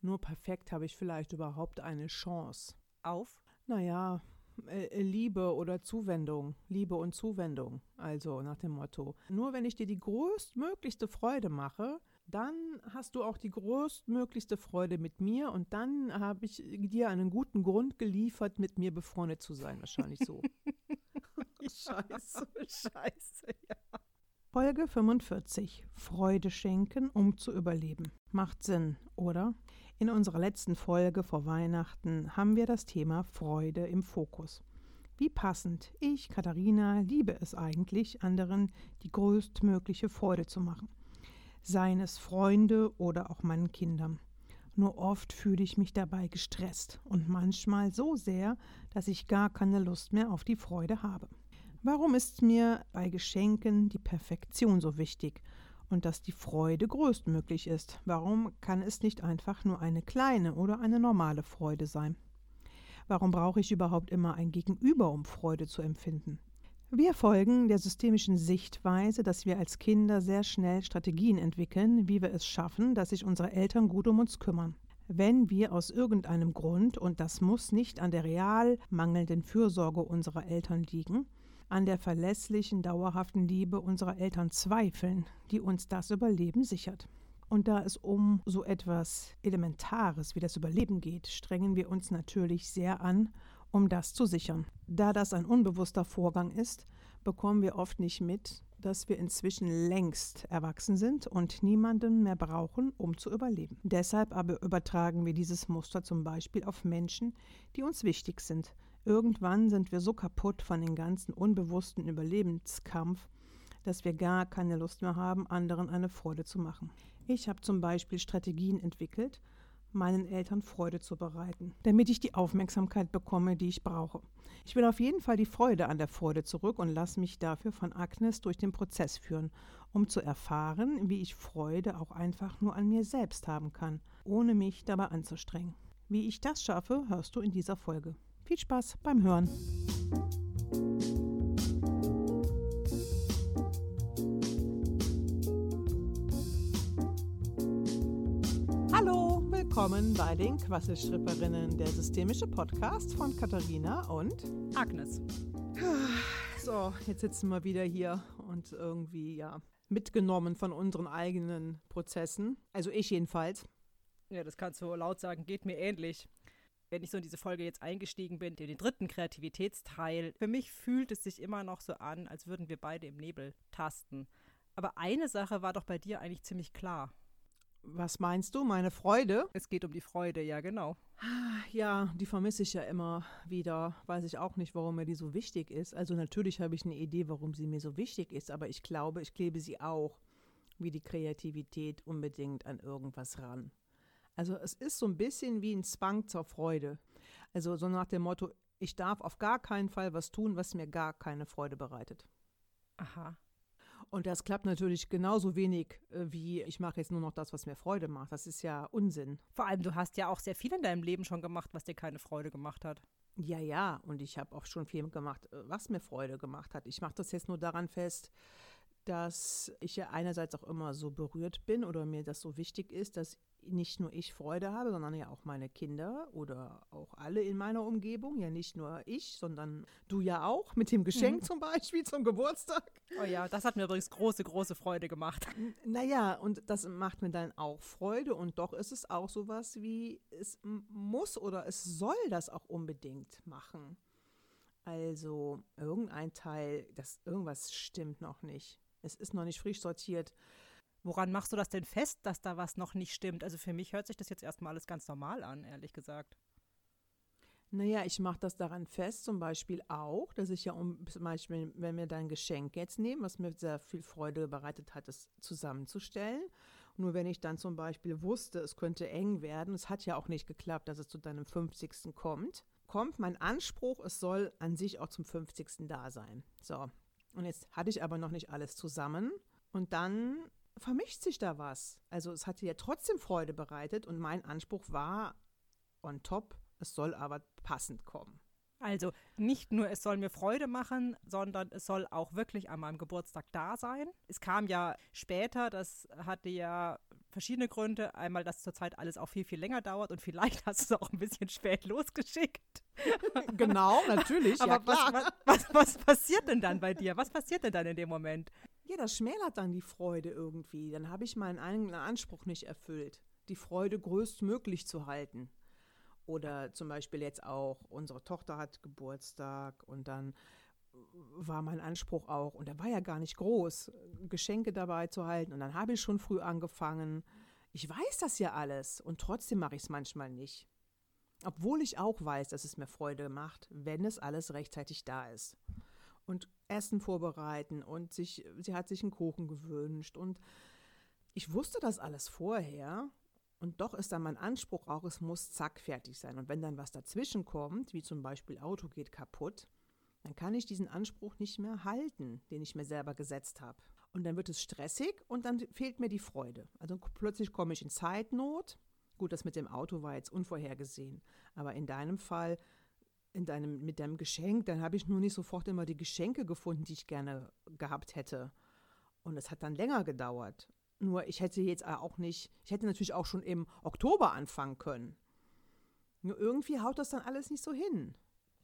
Nur perfekt habe ich vielleicht überhaupt eine Chance. Auf? Naja, äh, Liebe oder Zuwendung, Liebe und Zuwendung, also nach dem Motto. Nur wenn ich dir die größtmöglichste Freude mache, dann hast du auch die größtmöglichste Freude mit mir und dann habe ich dir einen guten Grund geliefert, mit mir befreundet zu sein, wahrscheinlich so. scheiße, scheiße, ja. Folge 45. Freude schenken, um zu überleben. Macht Sinn, oder? In unserer letzten Folge vor Weihnachten haben wir das Thema Freude im Fokus. Wie passend. Ich, Katharina, liebe es eigentlich, anderen die größtmögliche Freude zu machen. Seien es Freunde oder auch meinen Kindern. Nur oft fühle ich mich dabei gestresst und manchmal so sehr, dass ich gar keine Lust mehr auf die Freude habe. Warum ist mir bei Geschenken die Perfektion so wichtig und dass die Freude größtmöglich ist? Warum kann es nicht einfach nur eine kleine oder eine normale Freude sein? Warum brauche ich überhaupt immer ein Gegenüber, um Freude zu empfinden? Wir folgen der systemischen Sichtweise, dass wir als Kinder sehr schnell Strategien entwickeln, wie wir es schaffen, dass sich unsere Eltern gut um uns kümmern. Wenn wir aus irgendeinem Grund, und das muss nicht an der real mangelnden Fürsorge unserer Eltern liegen, an der verlässlichen, dauerhaften Liebe unserer Eltern zweifeln, die uns das Überleben sichert. Und da es um so etwas Elementares wie das Überleben geht, strengen wir uns natürlich sehr an, um das zu sichern. Da das ein unbewusster Vorgang ist, bekommen wir oft nicht mit, dass wir inzwischen längst erwachsen sind und niemanden mehr brauchen, um zu überleben. Deshalb aber übertragen wir dieses Muster zum Beispiel auf Menschen, die uns wichtig sind, Irgendwann sind wir so kaputt von dem ganzen unbewussten Überlebenskampf, dass wir gar keine Lust mehr haben, anderen eine Freude zu machen. Ich habe zum Beispiel Strategien entwickelt, meinen Eltern Freude zu bereiten, damit ich die Aufmerksamkeit bekomme, die ich brauche. Ich will auf jeden Fall die Freude an der Freude zurück und lasse mich dafür von Agnes durch den Prozess führen, um zu erfahren, wie ich Freude auch einfach nur an mir selbst haben kann, ohne mich dabei anzustrengen. Wie ich das schaffe, hörst du in dieser Folge. Viel Spaß beim Hören. Hallo, willkommen bei den Quasselstripperinnen, der systemische Podcast von Katharina und Agnes. So, jetzt sitzen wir wieder hier und irgendwie, ja, mitgenommen von unseren eigenen Prozessen. Also ich jedenfalls. Ja, das kannst du laut sagen, geht mir ähnlich wenn ich so in diese Folge jetzt eingestiegen bin, in den dritten Kreativitätsteil, für mich fühlt es sich immer noch so an, als würden wir beide im Nebel tasten. Aber eine Sache war doch bei dir eigentlich ziemlich klar. Was meinst du, meine Freude? Es geht um die Freude, ja, genau. Ja, die vermisse ich ja immer wieder. Weiß ich auch nicht, warum mir die so wichtig ist. Also natürlich habe ich eine Idee, warum sie mir so wichtig ist, aber ich glaube, ich klebe sie auch wie die Kreativität unbedingt an irgendwas ran. Also es ist so ein bisschen wie ein Zwang zur Freude. Also so nach dem Motto, ich darf auf gar keinen Fall was tun, was mir gar keine Freude bereitet. Aha. Und das klappt natürlich genauso wenig äh, wie ich mache jetzt nur noch das, was mir Freude macht. Das ist ja Unsinn. Vor allem, du hast ja auch sehr viel in deinem Leben schon gemacht, was dir keine Freude gemacht hat. Ja, ja, und ich habe auch schon viel gemacht, äh, was mir Freude gemacht hat. Ich mache das jetzt nur daran fest, dass ich ja einerseits auch immer so berührt bin oder mir das so wichtig ist, dass nicht nur ich Freude habe, sondern ja auch meine Kinder oder auch alle in meiner Umgebung. Ja, nicht nur ich, sondern du ja auch mit dem Geschenk mhm. zum Beispiel zum Geburtstag. Oh ja, das hat mir übrigens große, große Freude gemacht. Naja, und das macht mir dann auch Freude und doch ist es auch sowas wie, es muss oder es soll das auch unbedingt machen. Also irgendein Teil, das irgendwas stimmt noch nicht. Es ist noch nicht frisch sortiert. Woran machst du das denn fest, dass da was noch nicht stimmt? Also für mich hört sich das jetzt erstmal alles ganz normal an, ehrlich gesagt. Naja, ich mache das daran fest, zum Beispiel auch, dass ich ja, um, zum Beispiel, wenn wir dein Geschenk jetzt nehmen, was mir sehr viel Freude bereitet hat, es zusammenzustellen. Nur wenn ich dann zum Beispiel wusste, es könnte eng werden, es hat ja auch nicht geklappt, dass es zu deinem 50. kommt, kommt mein Anspruch, es soll an sich auch zum 50. da sein. So, und jetzt hatte ich aber noch nicht alles zusammen. Und dann vermischt sich da was. Also es hat dir ja trotzdem Freude bereitet und mein Anspruch war on top, es soll aber passend kommen. Also nicht nur, es soll mir Freude machen, sondern es soll auch wirklich an meinem Geburtstag da sein. Es kam ja später, das hatte ja verschiedene Gründe. Einmal, dass zurzeit alles auch viel, viel länger dauert und vielleicht hast du es auch ein bisschen spät losgeschickt. Genau, natürlich. Aber ja, was, was, was, was passiert denn dann bei dir? Was passiert denn dann in dem Moment? Ja, das schmälert dann die Freude irgendwie. Dann habe ich meinen eigenen Anspruch nicht erfüllt, die Freude größtmöglich zu halten. Oder zum Beispiel jetzt auch, unsere Tochter hat Geburtstag und dann war mein Anspruch auch, und der war ja gar nicht groß, Geschenke dabei zu halten. Und dann habe ich schon früh angefangen. Ich weiß das ja alles und trotzdem mache ich es manchmal nicht. Obwohl ich auch weiß, dass es mir Freude macht, wenn es alles rechtzeitig da ist. Und Essen vorbereiten und sich, sie hat sich einen Kuchen gewünscht und ich wusste das alles vorher und doch ist dann mein Anspruch auch, es muss zack fertig sein. Und wenn dann was dazwischen kommt, wie zum Beispiel Auto geht kaputt, dann kann ich diesen Anspruch nicht mehr halten, den ich mir selber gesetzt habe. Und dann wird es stressig und dann fehlt mir die Freude. Also plötzlich komme ich in Zeitnot. Gut, das mit dem Auto war jetzt unvorhergesehen. Aber in deinem Fall, in deinem, mit deinem Geschenk, dann habe ich nur nicht sofort immer die Geschenke gefunden, die ich gerne gehabt hätte. Und es hat dann länger gedauert. Nur ich hätte jetzt auch nicht, ich hätte natürlich auch schon im Oktober anfangen können. Nur irgendwie haut das dann alles nicht so hin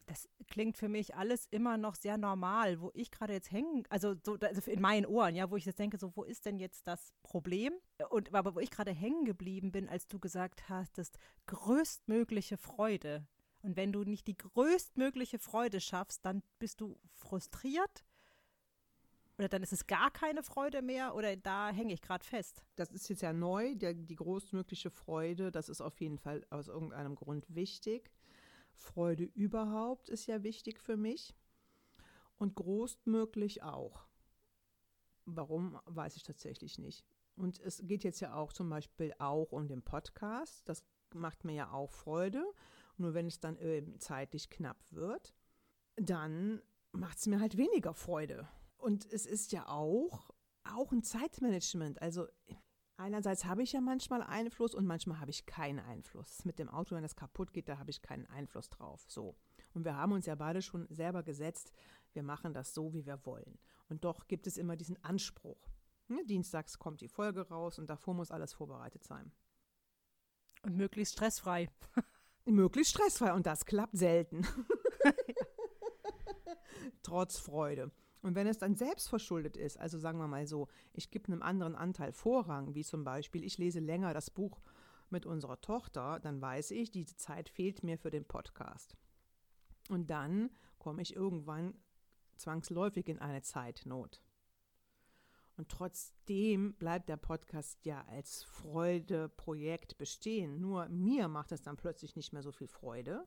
das klingt für mich alles immer noch sehr normal, wo ich gerade jetzt hängen, also so also in meinen Ohren, ja, wo ich jetzt denke, so, wo ist denn jetzt das Problem? Und aber wo ich gerade hängen geblieben bin, als du gesagt hast, das größtmögliche Freude. Und wenn du nicht die größtmögliche Freude schaffst, dann bist du frustriert. Oder dann ist es gar keine Freude mehr oder da hänge ich gerade fest. Das ist jetzt ja neu, der, die größtmögliche Freude, das ist auf jeden Fall aus irgendeinem Grund wichtig. Freude überhaupt ist ja wichtig für mich und großmöglich auch. Warum, weiß ich tatsächlich nicht. Und es geht jetzt ja auch zum Beispiel auch um den Podcast. Das macht mir ja auch Freude. Nur wenn es dann äh, zeitlich knapp wird, dann macht es mir halt weniger Freude. Und es ist ja auch, auch ein Zeitmanagement. Also Einerseits habe ich ja manchmal Einfluss und manchmal habe ich keinen Einfluss. Mit dem Auto, wenn das kaputt geht, da habe ich keinen Einfluss drauf. So. Und wir haben uns ja beide schon selber gesetzt, wir machen das so, wie wir wollen. Und doch gibt es immer diesen Anspruch. Ne, dienstags kommt die Folge raus und davor muss alles vorbereitet sein. Und möglichst stressfrei. möglichst stressfrei und das klappt selten. Trotz Freude. Und wenn es dann selbst verschuldet ist, also sagen wir mal so, ich gebe einem anderen Anteil Vorrang, wie zum Beispiel, ich lese länger das Buch mit unserer Tochter, dann weiß ich, diese Zeit fehlt mir für den Podcast. Und dann komme ich irgendwann zwangsläufig in eine Zeitnot. Und trotzdem bleibt der Podcast ja als Freudeprojekt bestehen. Nur mir macht es dann plötzlich nicht mehr so viel Freude.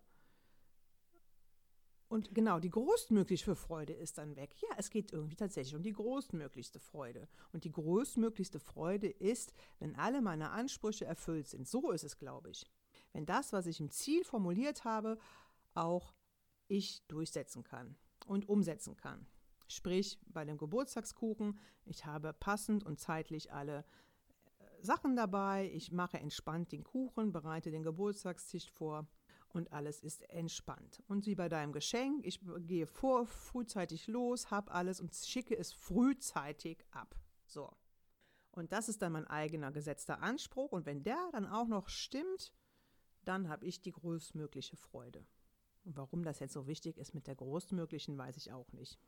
Und genau, die größtmögliche Freude ist dann weg. Ja, es geht irgendwie tatsächlich um die größtmöglichste Freude. Und die größtmöglichste Freude ist, wenn alle meine Ansprüche erfüllt sind. So ist es, glaube ich. Wenn das, was ich im Ziel formuliert habe, auch ich durchsetzen kann und umsetzen kann. Sprich, bei dem Geburtstagskuchen, ich habe passend und zeitlich alle äh, Sachen dabei. Ich mache entspannt den Kuchen, bereite den Geburtstagstisch vor und alles ist entspannt. Und wie bei deinem Geschenk, ich gehe vor, frühzeitig los, habe alles und schicke es frühzeitig ab. So. Und das ist dann mein eigener gesetzter Anspruch. Und wenn der dann auch noch stimmt, dann habe ich die größtmögliche Freude. Und warum das jetzt so wichtig ist mit der größtmöglichen, weiß ich auch nicht.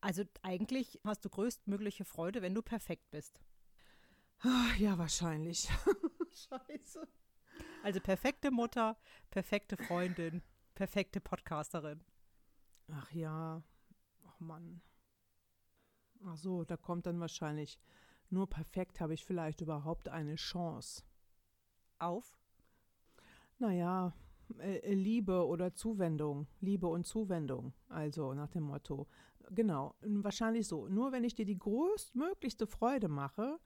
Also eigentlich hast du größtmögliche Freude, wenn du perfekt bist. Ja, wahrscheinlich. Scheiße. Also perfekte Mutter, perfekte Freundin, perfekte Podcasterin. Ach ja, ach Mann. Ach so, da kommt dann wahrscheinlich, nur perfekt habe ich vielleicht überhaupt eine Chance. Auf? Naja, Liebe oder Zuwendung. Liebe und Zuwendung. Also nach dem Motto. Genau, wahrscheinlich so. Nur wenn ich dir die größtmöglichste Freude mache,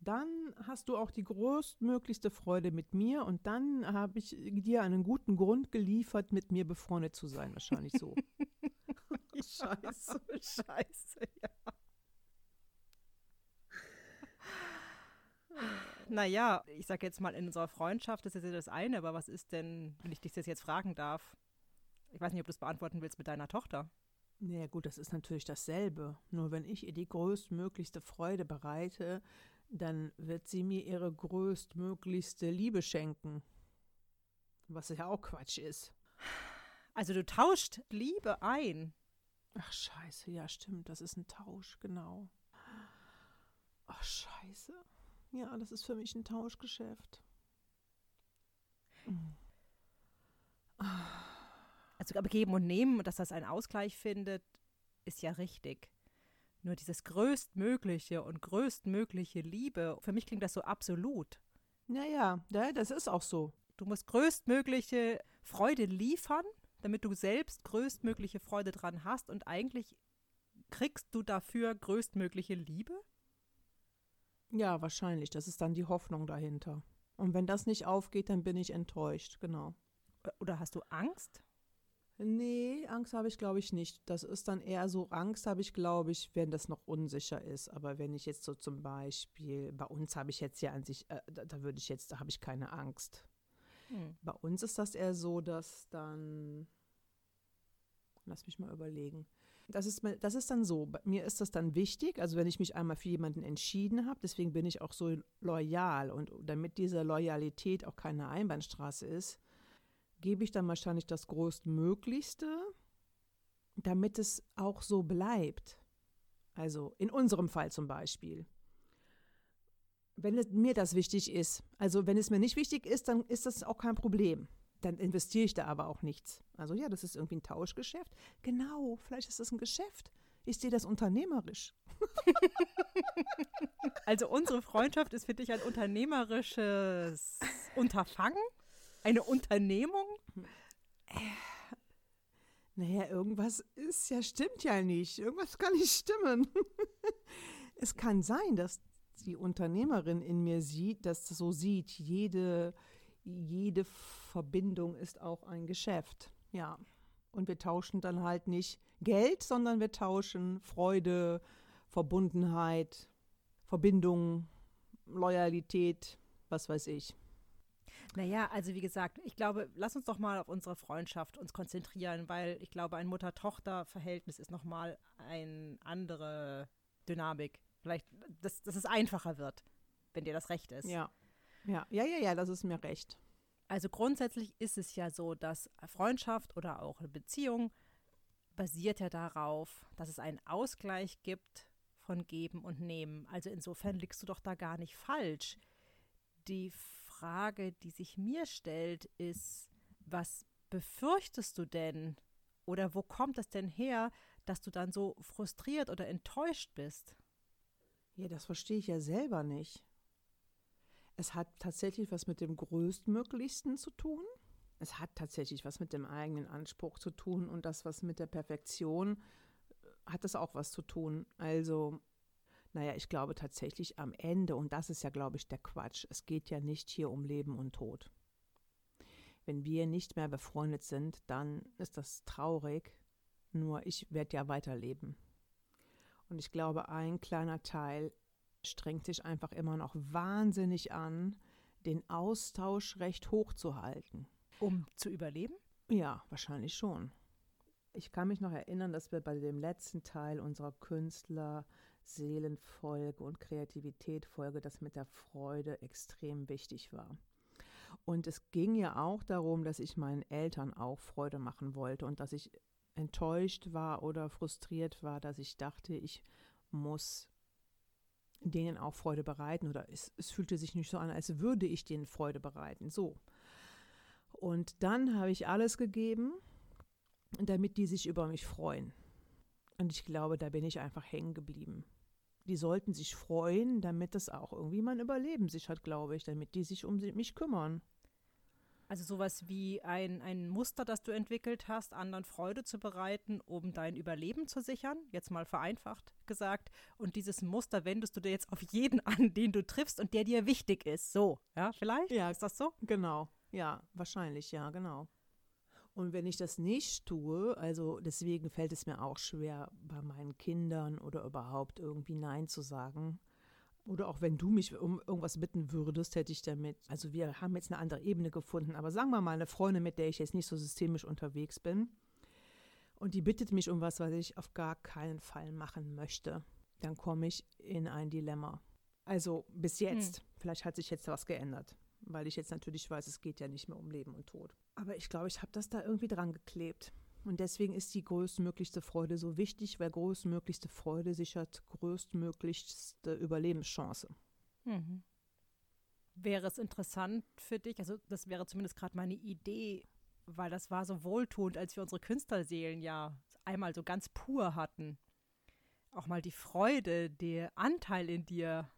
dann hast du auch die größtmöglichste Freude mit mir und dann habe ich dir einen guten Grund geliefert, mit mir befreundet zu sein, wahrscheinlich so. Scheiße, scheiße, ja. Naja, ich sage jetzt mal, in unserer Freundschaft, das ist ja das eine, aber was ist denn, wenn ich dich das jetzt fragen darf? Ich weiß nicht, ob du es beantworten willst mit deiner Tochter. Naja, gut, das ist natürlich dasselbe. Nur wenn ich ihr die größtmöglichste Freude bereite, dann wird sie mir ihre größtmöglichste Liebe schenken. Was ja auch Quatsch ist. Also du tauscht Liebe ein. Ach scheiße, ja stimmt, das ist ein Tausch, genau. Ach scheiße. Ja, das ist für mich ein Tauschgeschäft. Also aber geben und nehmen und dass das einen Ausgleich findet, ist ja richtig. Nur dieses größtmögliche und größtmögliche Liebe, für mich klingt das so absolut. Naja, ja, das ist auch so. Du musst größtmögliche Freude liefern, damit du selbst größtmögliche Freude dran hast und eigentlich kriegst du dafür größtmögliche Liebe? Ja, wahrscheinlich. Das ist dann die Hoffnung dahinter. Und wenn das nicht aufgeht, dann bin ich enttäuscht, genau. Oder hast du Angst? Nee, Angst habe ich, glaube ich, nicht. Das ist dann eher so, Angst habe ich, glaube ich, wenn das noch unsicher ist. Aber wenn ich jetzt so zum Beispiel, bei uns habe ich jetzt ja an sich, äh, da, da würde ich jetzt, da habe ich keine Angst. Hm. Bei uns ist das eher so, dass dann, lass mich mal überlegen. Das ist, das ist dann so, mir ist das dann wichtig, also wenn ich mich einmal für jemanden entschieden habe, deswegen bin ich auch so loyal und damit diese Loyalität auch keine Einbahnstraße ist, gebe ich dann wahrscheinlich das Größtmöglichste, damit es auch so bleibt. Also in unserem Fall zum Beispiel. Wenn es, mir das wichtig ist, also wenn es mir nicht wichtig ist, dann ist das auch kein Problem. Dann investiere ich da aber auch nichts. Also ja, das ist irgendwie ein Tauschgeschäft. Genau, vielleicht ist das ein Geschäft. Ich sehe das unternehmerisch. also unsere Freundschaft ist für dich ein unternehmerisches Unterfangen? Eine Unternehmung? Naja, irgendwas ist ja, stimmt ja nicht. Irgendwas kann nicht stimmen. es kann sein, dass die Unternehmerin in mir sieht, dass das so sieht. Jede, jede Verbindung ist auch ein Geschäft. Ja. Und wir tauschen dann halt nicht Geld, sondern wir tauschen Freude, Verbundenheit, Verbindung, Loyalität, was weiß ich. Naja, also wie gesagt, ich glaube, lass uns doch mal auf unsere Freundschaft uns konzentrieren, weil ich glaube, ein Mutter-Tochter-Verhältnis ist nochmal eine andere Dynamik. Vielleicht, dass, dass es einfacher wird, wenn dir das recht ist. Ja. Ja, ja, ja, ja, das ist mir recht. Also grundsätzlich ist es ja so, dass Freundschaft oder auch eine Beziehung basiert ja darauf, dass es einen Ausgleich gibt von Geben und Nehmen. Also insofern liegst du doch da gar nicht falsch. Die Frage, die sich mir stellt, ist, was befürchtest du denn? Oder wo kommt es denn her, dass du dann so frustriert oder enttäuscht bist? Ja, das verstehe ich ja selber nicht. Es hat tatsächlich was mit dem Größtmöglichsten zu tun. Es hat tatsächlich was mit dem eigenen Anspruch zu tun und das, was mit der Perfektion, äh, hat das auch was zu tun. Also naja, ich glaube tatsächlich am Ende, und das ist ja, glaube ich, der Quatsch, es geht ja nicht hier um Leben und Tod. Wenn wir nicht mehr befreundet sind, dann ist das traurig, nur ich werde ja weiterleben. Und ich glaube, ein kleiner Teil strengt sich einfach immer noch wahnsinnig an, den Austausch recht hoch zu halten. Um zu überleben? Ja, wahrscheinlich schon. Ich kann mich noch erinnern, dass wir bei dem letzten Teil unserer Künstler Seelenfolge und Kreativitätfolge, das mit der Freude extrem wichtig war. Und es ging ja auch darum, dass ich meinen Eltern auch Freude machen wollte und dass ich enttäuscht war oder frustriert war, dass ich dachte, ich muss denen auch Freude bereiten oder es, es fühlte sich nicht so an, als würde ich denen Freude bereiten. So. Und dann habe ich alles gegeben, damit die sich über mich freuen. Und ich glaube, da bin ich einfach hängen geblieben die sollten sich freuen, damit das auch irgendwie mein Überleben sichert, glaube ich, damit die sich um mich kümmern. Also sowas wie ein, ein Muster, das du entwickelt hast, anderen Freude zu bereiten, um dein Überleben zu sichern, jetzt mal vereinfacht gesagt. Und dieses Muster wendest du dir jetzt auf jeden an, den du triffst und der dir wichtig ist. So, ja, vielleicht? Ja, ist das so? Genau. Ja, wahrscheinlich, ja, genau. Und wenn ich das nicht tue, also deswegen fällt es mir auch schwer, bei meinen Kindern oder überhaupt irgendwie Nein zu sagen. Oder auch wenn du mich um irgendwas bitten würdest, hätte ich damit, also wir haben jetzt eine andere Ebene gefunden, aber sagen wir mal eine Freundin, mit der ich jetzt nicht so systemisch unterwegs bin, und die bittet mich um was, was ich auf gar keinen Fall machen möchte, dann komme ich in ein Dilemma. Also bis jetzt. Hm. Vielleicht hat sich jetzt was geändert, weil ich jetzt natürlich weiß, es geht ja nicht mehr um Leben und Tod. Aber ich glaube, ich habe das da irgendwie dran geklebt. Und deswegen ist die größtmöglichste Freude so wichtig, weil größtmöglichste Freude sichert größtmöglichste Überlebenschance. Mhm. Wäre es interessant für dich, also das wäre zumindest gerade meine Idee, weil das war so wohltuend, als wir unsere Künstlerseelen ja einmal so ganz pur hatten. Auch mal die Freude, der Anteil in dir.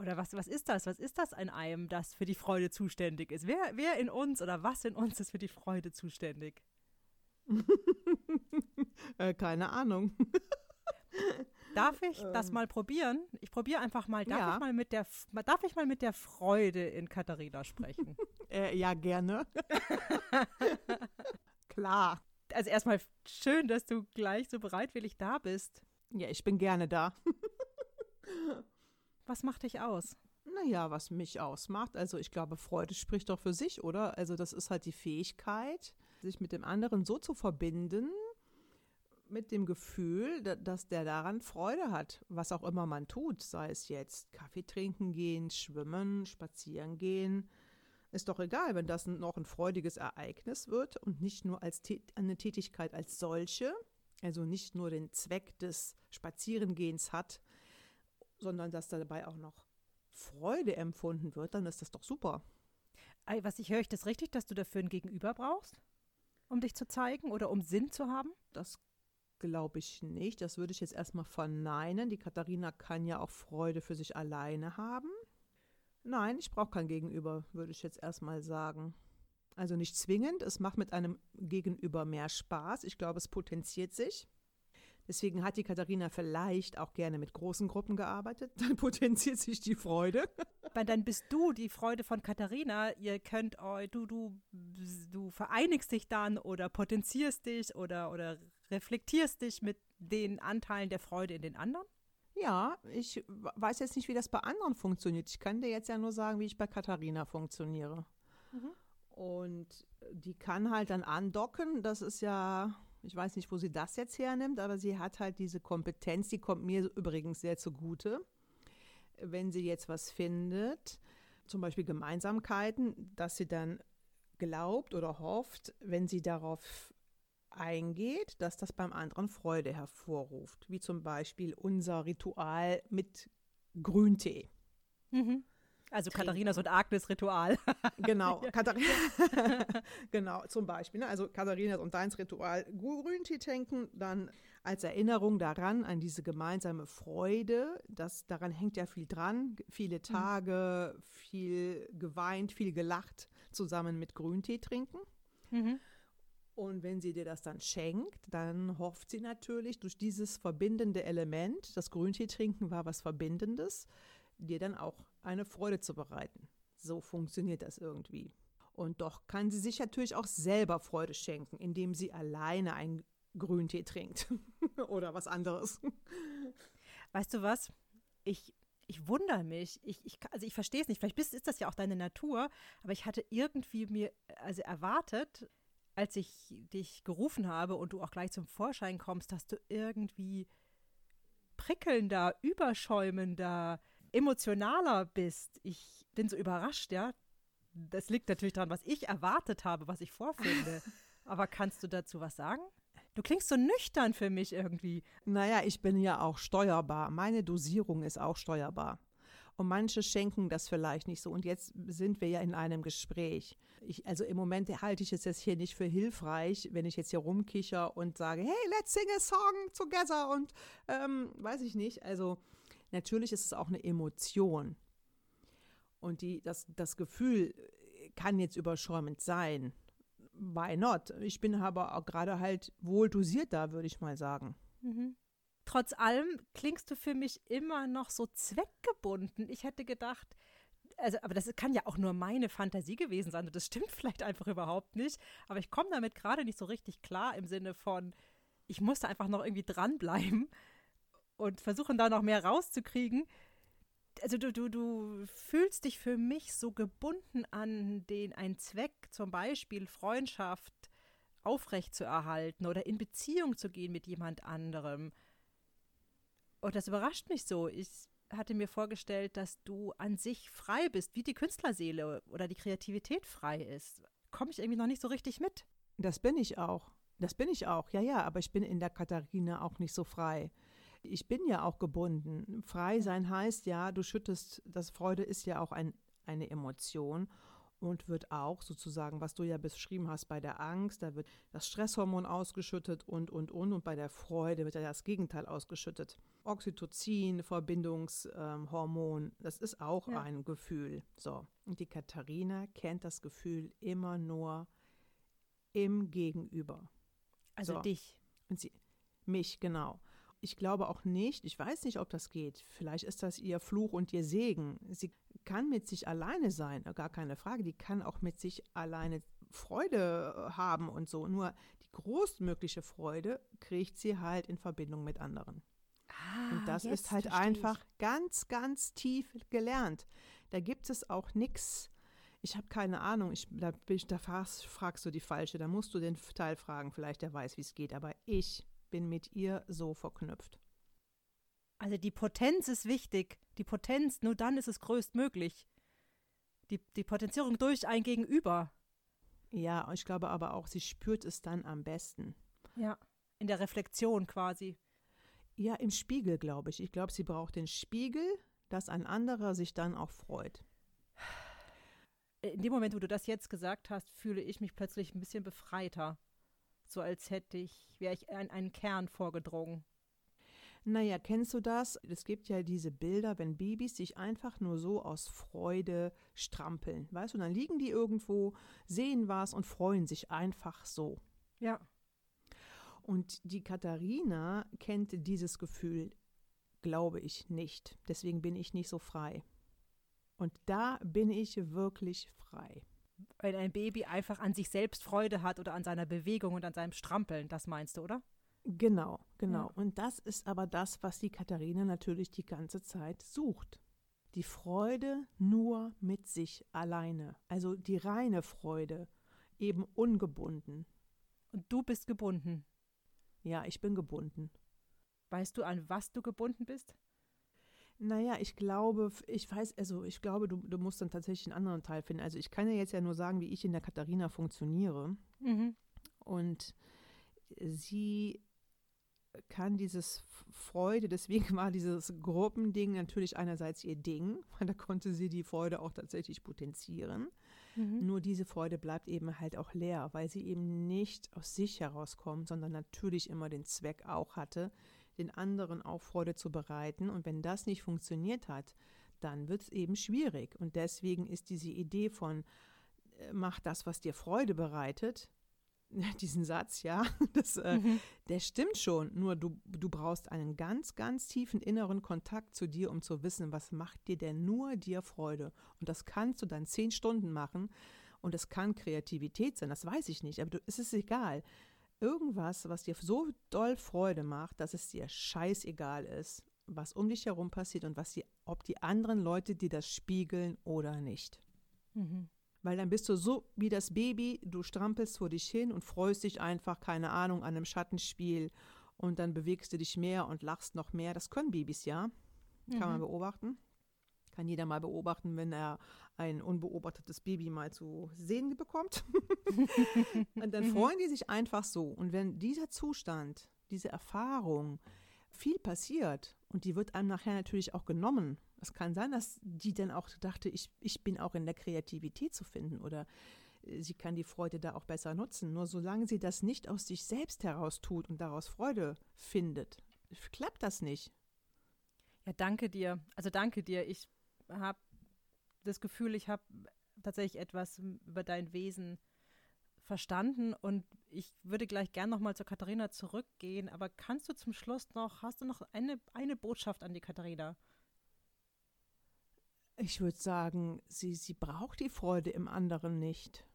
Oder was, was ist das? Was ist das an einem, das für die Freude zuständig ist? Wer, wer in uns oder was in uns ist für die Freude zuständig? äh, keine Ahnung. Darf ich das ähm. mal probieren? Ich probiere einfach mal. Darf, ja. ich mal mit der, darf ich mal mit der Freude in Katharina sprechen? äh, ja, gerne. Klar. Also erstmal schön, dass du gleich so bereitwillig da bist. Ja, ich bin gerne da. was macht dich aus? Naja, was mich ausmacht. Also ich glaube, Freude spricht doch für sich, oder? Also das ist halt die Fähigkeit, sich mit dem anderen so zu verbinden, mit dem Gefühl, dass der daran Freude hat, was auch immer man tut, sei es jetzt Kaffee trinken gehen, schwimmen, spazieren gehen. Ist doch egal, wenn das noch ein freudiges Ereignis wird und nicht nur als eine Tätigkeit als solche, also nicht nur den Zweck des Spazierengehens hat, sondern dass dabei auch noch Freude empfunden wird, dann ist das doch super. Was ich höre, ich das richtig, dass du dafür ein Gegenüber brauchst? Um dich zu zeigen oder um Sinn zu haben? Das glaube ich nicht. Das würde ich jetzt erstmal verneinen. Die Katharina kann ja auch Freude für sich alleine haben. Nein, ich brauche kein Gegenüber, würde ich jetzt erstmal sagen. Also nicht zwingend. Es macht mit einem Gegenüber mehr Spaß. Ich glaube, es potenziert sich. Deswegen hat die Katharina vielleicht auch gerne mit großen Gruppen gearbeitet. Dann potenziert sich die Freude. Weil dann bist du die Freude von Katharina. Ihr könnt euch, du, du, du vereinigst dich dann oder potenzierst dich oder, oder reflektierst dich mit den Anteilen der Freude in den anderen. Ja, ich weiß jetzt nicht, wie das bei anderen funktioniert. Ich kann dir jetzt ja nur sagen, wie ich bei Katharina funktioniere. Mhm. Und die kann halt dann andocken. Das ist ja ich weiß nicht, wo sie das jetzt hernimmt, aber sie hat halt diese Kompetenz, die kommt mir übrigens sehr zugute. Wenn sie jetzt was findet, zum Beispiel Gemeinsamkeiten, dass sie dann glaubt oder hofft, wenn sie darauf eingeht, dass das beim anderen Freude hervorruft, wie zum Beispiel unser Ritual mit Grüntee. Mhm. Also Katharinas und Agnes Ritual. genau, Katharina, genau, zum Beispiel. Ne? Also Katharinas und deins Ritual Grüntee trinken, dann als Erinnerung daran, an diese gemeinsame Freude, das, daran hängt ja viel dran, viele mhm. Tage, mhm. viel geweint, viel gelacht, zusammen mit Grüntee trinken. Mhm. Und wenn sie dir das dann schenkt, dann hofft sie natürlich durch dieses verbindende Element, das Grüntee trinken war was Verbindendes, dir dann auch eine Freude zu bereiten. So funktioniert das irgendwie. Und doch kann sie sich natürlich auch selber Freude schenken, indem sie alleine einen Grüntee trinkt oder was anderes. Weißt du was? Ich, ich wundere mich. Ich, ich, also ich verstehe es nicht. Vielleicht ist das ja auch deine Natur, aber ich hatte irgendwie mir also erwartet, als ich dich gerufen habe und du auch gleich zum Vorschein kommst, dass du irgendwie prickelnder, überschäumender, emotionaler bist. Ich bin so überrascht, ja. Das liegt natürlich daran, was ich erwartet habe, was ich vorfinde. Aber kannst du dazu was sagen? Du klingst so nüchtern für mich irgendwie. Naja, ich bin ja auch steuerbar. Meine Dosierung ist auch steuerbar. Und manche schenken das vielleicht nicht so. Und jetzt sind wir ja in einem Gespräch. Ich, also im Moment halte ich es jetzt hier nicht für hilfreich, wenn ich jetzt hier rumkicher und sage, hey, let's sing a song together und ähm, weiß ich nicht. Also Natürlich ist es auch eine Emotion. Und die, das, das Gefühl kann jetzt überschäumend sein. Why not? Ich bin aber auch gerade halt wohl dosiert da, würde ich mal sagen. Mhm. Trotz allem klingst du für mich immer noch so zweckgebunden. Ich hätte gedacht, also, aber das kann ja auch nur meine Fantasie gewesen sein das stimmt vielleicht einfach überhaupt nicht. Aber ich komme damit gerade nicht so richtig klar im Sinne von, ich musste einfach noch irgendwie dranbleiben und versuchen da noch mehr rauszukriegen. Also du, du, du fühlst dich für mich so gebunden an den einen Zweck, zum Beispiel Freundschaft aufrechtzuerhalten oder in Beziehung zu gehen mit jemand anderem. Und das überrascht mich so. Ich, hatte mir vorgestellt, dass du an sich frei bist, wie die Künstlerseele oder die Kreativität frei ist. Komme ich irgendwie noch nicht so richtig mit. Das bin ich auch. Das bin ich auch, ja, ja, aber ich bin in der Katharina auch nicht so frei. Ich bin ja auch gebunden. Frei sein heißt ja, du schüttest, das Freude ist ja auch ein, eine Emotion und wird auch sozusagen, was du ja beschrieben hast bei der Angst, da wird das Stresshormon ausgeschüttet und, und, und. Und bei der Freude wird ja das Gegenteil ausgeschüttet. Oxytocin, Verbindungshormon, ähm, das ist auch ja. ein Gefühl. So. Und die Katharina kennt das Gefühl immer nur im Gegenüber. Also so. dich. Und sie, mich, genau. Ich glaube auch nicht, ich weiß nicht, ob das geht. Vielleicht ist das ihr Fluch und ihr Segen. Sie kann mit sich alleine sein, gar keine Frage. Die kann auch mit sich alleine Freude äh, haben und so. Nur die großmögliche Freude kriegt sie halt in Verbindung mit anderen. Ah, und das ist halt einfach ich. ganz, ganz tief gelernt. Da gibt es auch nichts. Ich habe keine Ahnung, ich, da, da fragst, fragst du die Falsche, da musst du den Teil fragen, vielleicht der weiß, wie es geht, aber ich bin mit ihr so verknüpft. Also die Potenz ist wichtig. Die Potenz, nur dann ist es größtmöglich. Die, die Potenzierung durch ein Gegenüber. Ja, ich glaube aber auch, sie spürt es dann am besten. Ja, in der Reflexion quasi. Ja, im Spiegel, glaube ich. Ich glaube, sie braucht den Spiegel, dass ein anderer sich dann auch freut. In dem Moment, wo du das jetzt gesagt hast, fühle ich mich plötzlich ein bisschen befreiter. So als hätte ich, wäre ich in einen Kern vorgedrungen. Naja, kennst du das? Es gibt ja diese Bilder, wenn Babys sich einfach nur so aus Freude strampeln. Weißt du, dann liegen die irgendwo, sehen was und freuen sich einfach so. Ja. Und die Katharina kennt dieses Gefühl, glaube ich, nicht. Deswegen bin ich nicht so frei. Und da bin ich wirklich frei wenn ein Baby einfach an sich selbst Freude hat oder an seiner Bewegung und an seinem Strampeln, das meinst du, oder? Genau, genau. Ja. Und das ist aber das, was die Katharina natürlich die ganze Zeit sucht. Die Freude nur mit sich alleine. Also die reine Freude, eben ungebunden. Und du bist gebunden? Ja, ich bin gebunden. Weißt du, an was du gebunden bist? Naja, ich glaube, ich weiß, also ich glaube, du, du musst dann tatsächlich einen anderen Teil finden. Also ich kann ja jetzt ja nur sagen, wie ich in der Katharina funktioniere. Mhm. Und sie kann dieses Freude, deswegen war dieses Gruppending natürlich einerseits ihr Ding, weil da konnte sie die Freude auch tatsächlich potenzieren. Mhm. Nur diese Freude bleibt eben halt auch leer, weil sie eben nicht aus sich herauskommt, sondern natürlich immer den Zweck auch hatte, den anderen auch Freude zu bereiten. Und wenn das nicht funktioniert hat, dann wird es eben schwierig. Und deswegen ist diese Idee von, äh, mach das, was dir Freude bereitet, diesen Satz, ja, das, äh, mhm. der stimmt schon. Nur du, du brauchst einen ganz, ganz tiefen inneren Kontakt zu dir, um zu wissen, was macht dir denn nur dir Freude. Und das kannst du dann zehn Stunden machen. Und es kann Kreativität sein, das weiß ich nicht, aber du, es ist egal irgendwas, was dir so doll Freude macht, dass es dir scheißegal ist, was um dich herum passiert und was die, ob die anderen Leute dir das spiegeln oder nicht. Mhm. Weil dann bist du so wie das Baby, du strampelst vor dich hin und freust dich einfach, keine Ahnung, an einem Schattenspiel und dann bewegst du dich mehr und lachst noch mehr. Das können Babys ja. Kann mhm. man beobachten. Kann jeder mal beobachten, wenn er ein unbeobachtetes Baby mal zu sehen bekommt. und dann mhm. freuen die sich einfach so. Und wenn dieser Zustand, diese Erfahrung, viel passiert und die wird einem nachher natürlich auch genommen. Es kann sein, dass die dann auch dachte, ich, ich bin auch in der Kreativität zu finden oder äh, sie kann die Freude da auch besser nutzen. Nur solange sie das nicht aus sich selbst heraus tut und daraus Freude findet, klappt das nicht. Ja, danke dir. Also danke dir. Ich habe das Gefühl, ich habe tatsächlich etwas über dein Wesen verstanden und ich würde gleich gern nochmal zur Katharina zurückgehen, aber kannst du zum Schluss noch, hast du noch eine, eine Botschaft an die Katharina? Ich würde sagen, sie, sie braucht die Freude im anderen nicht.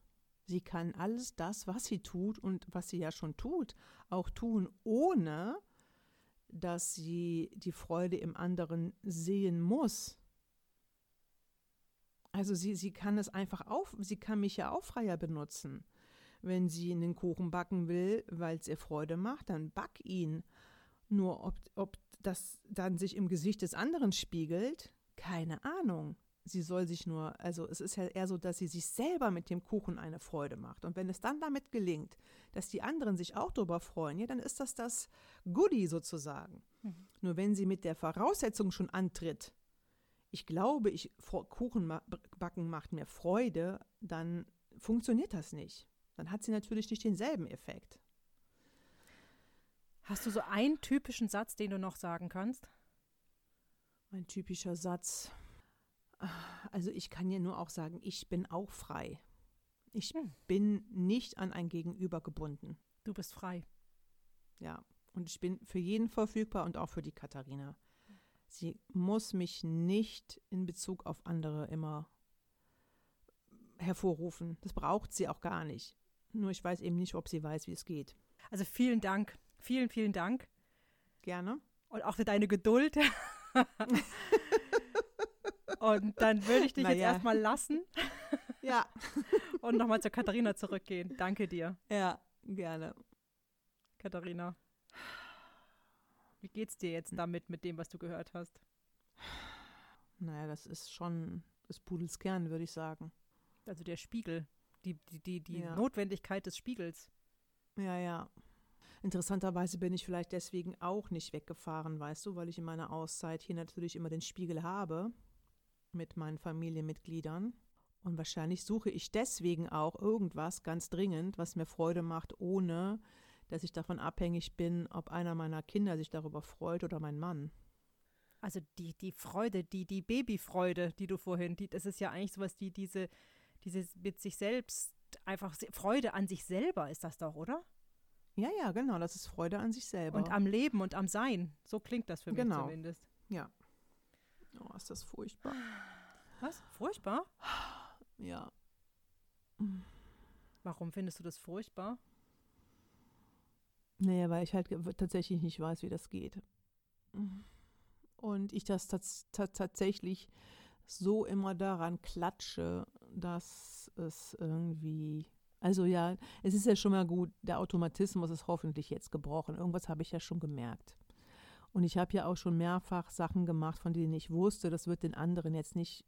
Sie kann alles das, was sie tut und was sie ja schon tut, auch tun, ohne dass sie die Freude im anderen sehen muss. Also sie, sie kann es einfach auf, sie kann mich ja auch freier benutzen. Wenn sie einen Kuchen backen will, weil es ihr Freude macht, dann back ihn. Nur ob, ob das dann sich im Gesicht des anderen spiegelt, keine Ahnung. Sie soll sich nur, also es ist ja eher so, dass sie sich selber mit dem Kuchen eine Freude macht. Und wenn es dann damit gelingt, dass die anderen sich auch darüber freuen, ja, dann ist das das Goodie sozusagen. Mhm. Nur wenn sie mit der Voraussetzung schon antritt, ich glaube, ich Kuchen backen macht mir Freude, dann funktioniert das nicht. Dann hat sie natürlich nicht denselben Effekt. Hast du so einen typischen Satz, den du noch sagen kannst? Ein typischer Satz. Also ich kann ja nur auch sagen, ich bin auch frei. Ich hm. bin nicht an ein Gegenüber gebunden. Du bist frei. Ja, und ich bin für jeden verfügbar und auch für die Katharina. Sie muss mich nicht in Bezug auf andere immer hervorrufen. Das braucht sie auch gar nicht. Nur ich weiß eben nicht, ob sie weiß, wie es geht. Also vielen Dank. Vielen, vielen Dank. Gerne. Und auch für deine Geduld. Und dann würde ich dich naja. jetzt erstmal lassen. Ja. Und nochmal zur Katharina zurückgehen. Danke dir. Ja, gerne. Katharina. Wie geht's dir jetzt damit, mit dem, was du gehört hast? Naja, das ist schon des Pudels Kern, würde ich sagen. Also der Spiegel, die, die, die, die ja. Notwendigkeit des Spiegels. Ja, ja. Interessanterweise bin ich vielleicht deswegen auch nicht weggefahren, weißt du, weil ich in meiner Auszeit hier natürlich immer den Spiegel habe mit meinen Familienmitgliedern. Und wahrscheinlich suche ich deswegen auch irgendwas ganz dringend, was mir Freude macht, ohne dass ich davon abhängig bin, ob einer meiner Kinder sich darüber freut oder mein Mann. Also die, die Freude, die, die Babyfreude, die du vorhin, die, das ist ja eigentlich sowas, die diese, diese mit sich selbst, einfach Freude an sich selber ist das doch, oder? Ja, ja, genau, das ist Freude an sich selber. Und am Leben und am Sein. So klingt das für genau. mich zumindest. Ja, Oh, ist das furchtbar. Was? Furchtbar? Ja. Warum findest du das furchtbar? Naja, weil ich halt tatsächlich nicht weiß, wie das geht. Und ich das tatsächlich so immer daran klatsche, dass es irgendwie. Also ja, es ist ja schon mal gut, der Automatismus ist hoffentlich jetzt gebrochen. Irgendwas habe ich ja schon gemerkt. Und ich habe ja auch schon mehrfach Sachen gemacht, von denen ich wusste, das wird den anderen jetzt nicht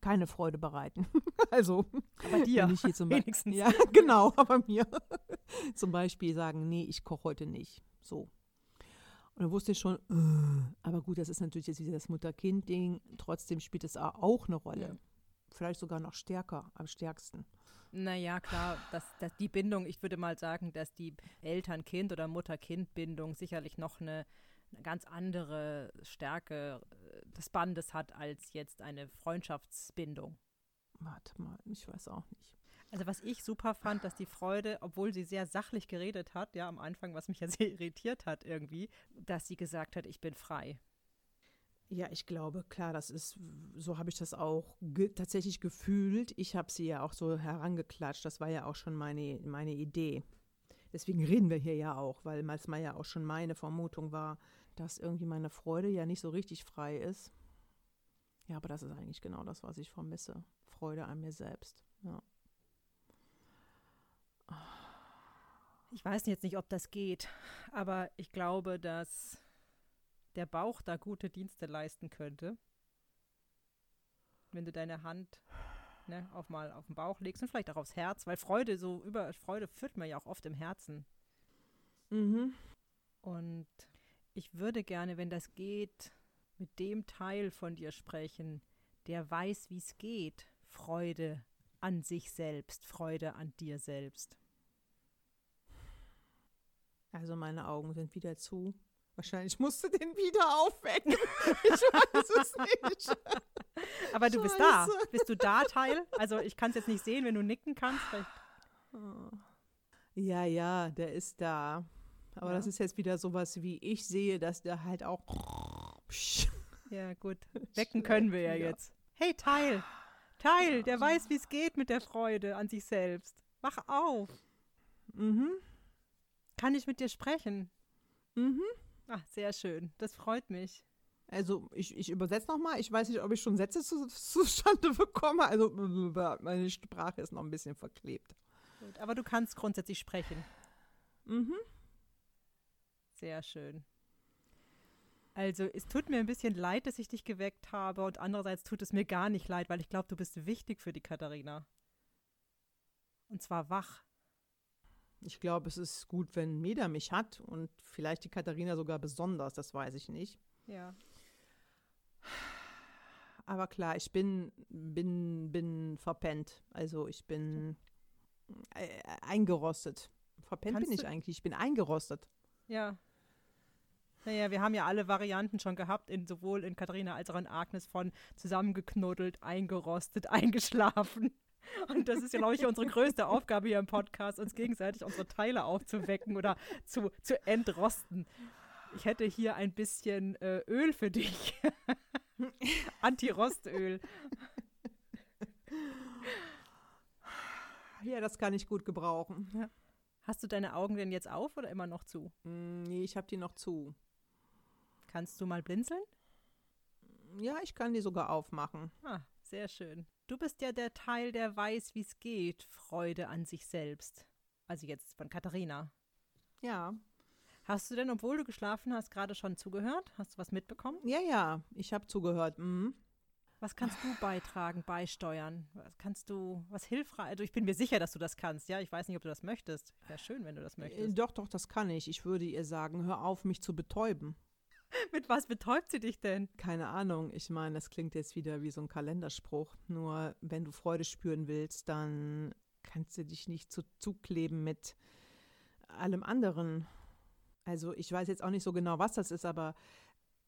keine Freude bereiten. also, aber dir ich hier zum wenigstens. Ja, genau, aber mir. zum Beispiel sagen, nee, ich koche heute nicht. So. Und dann wusste ich schon, äh, aber gut, das ist natürlich jetzt wieder das Mutter-Kind-Ding. Trotzdem spielt es auch eine Rolle. Ja. Vielleicht sogar noch stärker, am stärksten. Naja, klar, dass, dass die Bindung, ich würde mal sagen, dass die Eltern-Kind- oder Mutter-Kind-Bindung sicherlich noch eine eine ganz andere Stärke äh, des Bandes hat als jetzt eine Freundschaftsbindung. Warte mal, ich weiß auch nicht. Also was ich super fand, dass die Freude, obwohl sie sehr sachlich geredet hat, ja am Anfang, was mich ja sehr irritiert hat irgendwie, dass sie gesagt hat, ich bin frei. Ja, ich glaube, klar, das ist, so habe ich das auch ge tatsächlich gefühlt. Ich habe sie ja auch so herangeklatscht. Das war ja auch schon meine, meine Idee. Deswegen reden wir hier ja auch, weil es mal ja auch schon meine Vermutung war, dass irgendwie meine Freude ja nicht so richtig frei ist. Ja, aber das ist eigentlich genau das, was ich vermisse. Freude an mir selbst. Ja. Ich weiß jetzt nicht, ob das geht, aber ich glaube, dass der Bauch da gute Dienste leisten könnte. Wenn du deine Hand ne, auf mal auf den Bauch legst und vielleicht auch aufs Herz, weil Freude so über Freude führt man ja auch oft im Herzen. Mhm. Und ich würde gerne, wenn das geht, mit dem Teil von dir sprechen, der weiß, wie es geht. Freude an sich selbst, Freude an dir selbst. Also meine Augen sind wieder zu. Wahrscheinlich musst du den wieder aufwecken. Ich weiß es nicht. Aber du Scheiße. bist da. Bist du da, Teil? Also ich kann es jetzt nicht sehen, wenn du nicken kannst. Vielleicht. Ja, ja, der ist da. Aber ja. das ist jetzt wieder sowas, wie ich sehe, dass der halt auch. Ja, gut. Wecken können wir ja, ja. jetzt. Hey, Teil! Teil, der weiß, wie es geht mit der Freude an sich selbst. Wach auf. Mhm. Kann ich mit dir sprechen? Mhm. Ach, sehr schön. Das freut mich. Also ich, ich übersetze nochmal. Ich weiß nicht, ob ich schon Sätze zu, zustande bekomme. Also meine Sprache ist noch ein bisschen verklebt. Gut, aber du kannst grundsätzlich sprechen. Mhm. Sehr schön. Also es tut mir ein bisschen leid, dass ich dich geweckt habe und andererseits tut es mir gar nicht leid, weil ich glaube, du bist wichtig für die Katharina. Und zwar wach. Ich glaube, es ist gut, wenn Meda mich hat und vielleicht die Katharina sogar besonders, das weiß ich nicht. Ja. Aber klar, ich bin, bin, bin verpennt. Also ich bin äh, eingerostet. Verpennt Kannst bin ich eigentlich. Ich bin eingerostet. Ja. Naja, wir haben ja alle Varianten schon gehabt, in, sowohl in Katharina als auch in Agnes von zusammengeknuddelt, eingerostet, eingeschlafen. Und das ist ja, glaube ich, unsere größte Aufgabe hier im Podcast, uns gegenseitig unsere Teile aufzuwecken oder zu, zu entrosten. Ich hätte hier ein bisschen äh, Öl für dich. Anti-Rostöl. Ja, das kann ich gut gebrauchen. Hast du deine Augen denn jetzt auf oder immer noch zu? Mm, Nee, ich habe die noch zu. Kannst du mal blinzeln? Ja, ich kann die sogar aufmachen. Ah, sehr schön. Du bist ja der Teil, der weiß, wie es geht. Freude an sich selbst. Also jetzt von Katharina. Ja. Hast du denn, obwohl du geschlafen hast, gerade schon zugehört? Hast du was mitbekommen? Ja, ja, ich habe zugehört. Mhm. Was kannst du beitragen, beisteuern? Was kannst du, was hilfreich? Also ich bin mir sicher, dass du das kannst, ja? Ich weiß nicht, ob du das möchtest. Wäre schön, wenn du das Äh, möchtest. Doch, doch, das kann ich. Ich würde ihr sagen, hör auf, mich zu betäuben. Mit was betäubt sie dich denn? Keine Ahnung. Ich meine, das klingt jetzt wieder wie so ein Kalenderspruch. Nur wenn du Freude spüren willst, dann kannst du dich nicht zu zukleben mit allem anderen. Also ich weiß jetzt auch nicht so genau, was das ist, aber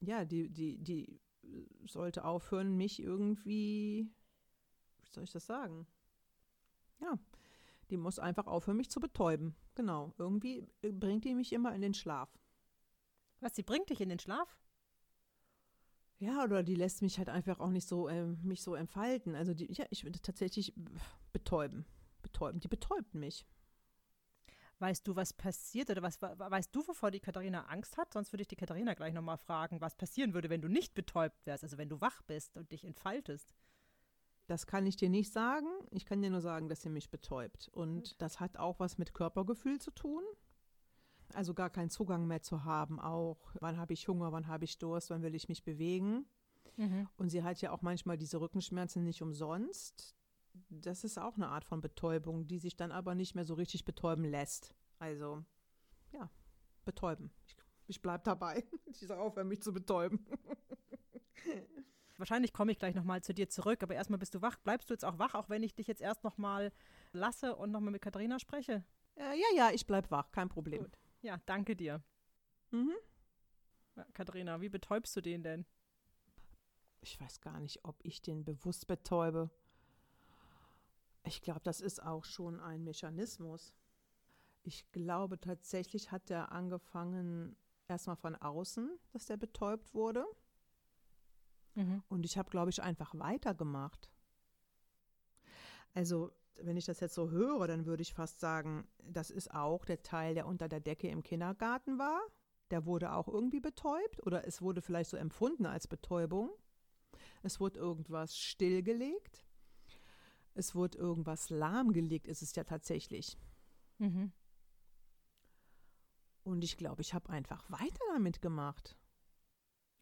ja, die, die, die sollte aufhören, mich irgendwie, wie soll ich das sagen? Ja, die muss einfach aufhören, mich zu betäuben. Genau. Irgendwie bringt die mich immer in den Schlaf. Was, sie bringt dich in den Schlaf? Ja, oder die lässt mich halt einfach auch nicht so, ähm, mich so entfalten. Also die, ja, ich würde tatsächlich betäuben. Betäuben. Die betäubt mich. Weißt du, was passiert oder was we- weißt du, wovor die Katharina Angst hat? Sonst würde ich die Katharina gleich nochmal fragen, was passieren würde, wenn du nicht betäubt wärst, also wenn du wach bist und dich entfaltest. Das kann ich dir nicht sagen. Ich kann dir nur sagen, dass sie mich betäubt. Und das hat auch was mit Körpergefühl zu tun. Also gar keinen Zugang mehr zu haben. Auch wann habe ich Hunger, wann habe ich Durst, wann will ich mich bewegen. Und sie hat ja auch manchmal diese Rückenschmerzen nicht umsonst. Das ist auch eine Art von Betäubung, die sich dann aber nicht mehr so richtig betäuben lässt. Also, ja, betäuben. Ich, ich bleibe dabei. Ich sage aufhören, mich zu betäuben. Wahrscheinlich komme ich gleich nochmal zu dir zurück, aber erstmal bist du wach. Bleibst du jetzt auch wach, auch wenn ich dich jetzt erst nochmal lasse und nochmal mit Katharina spreche? Äh, ja, ja, ich bleib wach, kein Problem. Gut. Ja, danke dir. Mhm. Katharina, wie betäubst du den denn? Ich weiß gar nicht, ob ich den bewusst betäube. Ich glaube, das ist auch schon ein Mechanismus. Ich glaube tatsächlich hat der angefangen erstmal von außen, dass der betäubt wurde. Und ich habe, glaube ich, einfach weitergemacht. Also, wenn ich das jetzt so höre, dann würde ich fast sagen, das ist auch der Teil, der unter der Decke im Kindergarten war. Der wurde auch irgendwie betäubt oder es wurde vielleicht so empfunden als Betäubung. Es wurde irgendwas stillgelegt. Es wurde irgendwas lahmgelegt, ist es ja tatsächlich. Mhm. Und ich glaube, ich habe einfach weiter damit gemacht.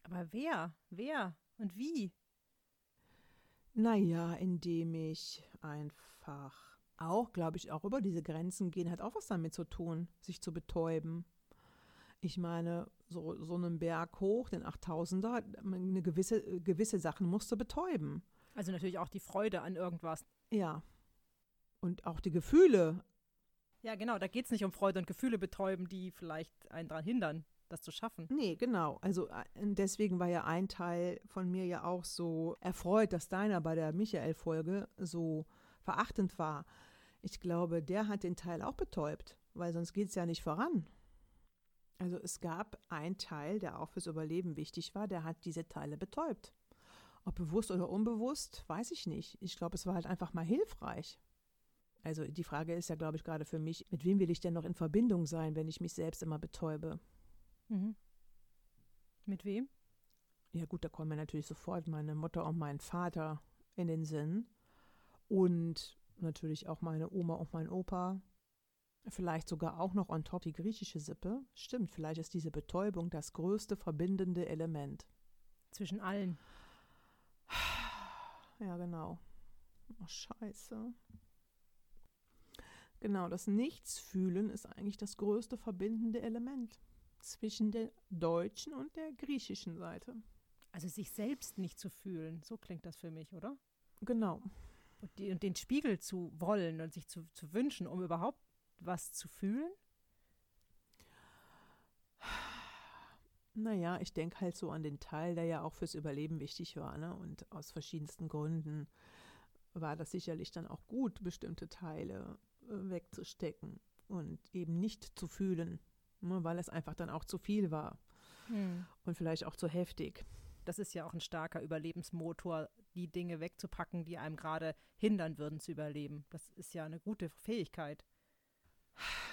Aber wer? Wer? Und wie? Naja, indem ich einfach auch, glaube ich, auch über diese Grenzen gehen, hat auch was damit zu tun, sich zu betäuben. Ich meine, so, so einen Berg hoch, den 8000er, eine gewisse, gewisse Sachen musste betäuben. Also natürlich auch die Freude an irgendwas. Ja. Und auch die Gefühle. Ja, genau, da geht es nicht um Freude und Gefühle betäuben, die vielleicht einen daran hindern, das zu schaffen. Nee, genau. Also äh, deswegen war ja ein Teil von mir ja auch so erfreut, dass deiner bei der Michael-Folge so verachtend war. Ich glaube, der hat den Teil auch betäubt, weil sonst geht es ja nicht voran. Also es gab einen Teil, der auch fürs Überleben wichtig war, der hat diese Teile betäubt. Ob bewusst oder unbewusst, weiß ich nicht. Ich glaube, es war halt einfach mal hilfreich. Also die Frage ist ja, glaube ich, gerade für mich, mit wem will ich denn noch in Verbindung sein, wenn ich mich selbst immer betäube? Mhm. Mit wem? Ja gut, da kommen mir natürlich sofort meine Mutter und mein Vater in den Sinn. Und natürlich auch meine Oma und mein Opa. Vielleicht sogar auch noch on top die griechische Sippe. Stimmt, vielleicht ist diese Betäubung das größte verbindende Element. Zwischen allen. Ja, genau. Oh, scheiße. Genau, das Nichtsfühlen ist eigentlich das größte verbindende Element zwischen der deutschen und der griechischen Seite. Also sich selbst nicht zu fühlen, so klingt das für mich, oder? Genau. Und, die, und den Spiegel zu wollen und sich zu, zu wünschen, um überhaupt was zu fühlen? Naja, ich denke halt so an den Teil, der ja auch fürs Überleben wichtig war. Ne? Und aus verschiedensten Gründen war das sicherlich dann auch gut, bestimmte Teile äh, wegzustecken und eben nicht zu fühlen? Weil es einfach dann auch zu viel war hm. und vielleicht auch zu heftig. Das ist ja auch ein starker Überlebensmotor, die Dinge wegzupacken, die einem gerade hindern würden zu überleben. Das ist ja eine gute Fähigkeit.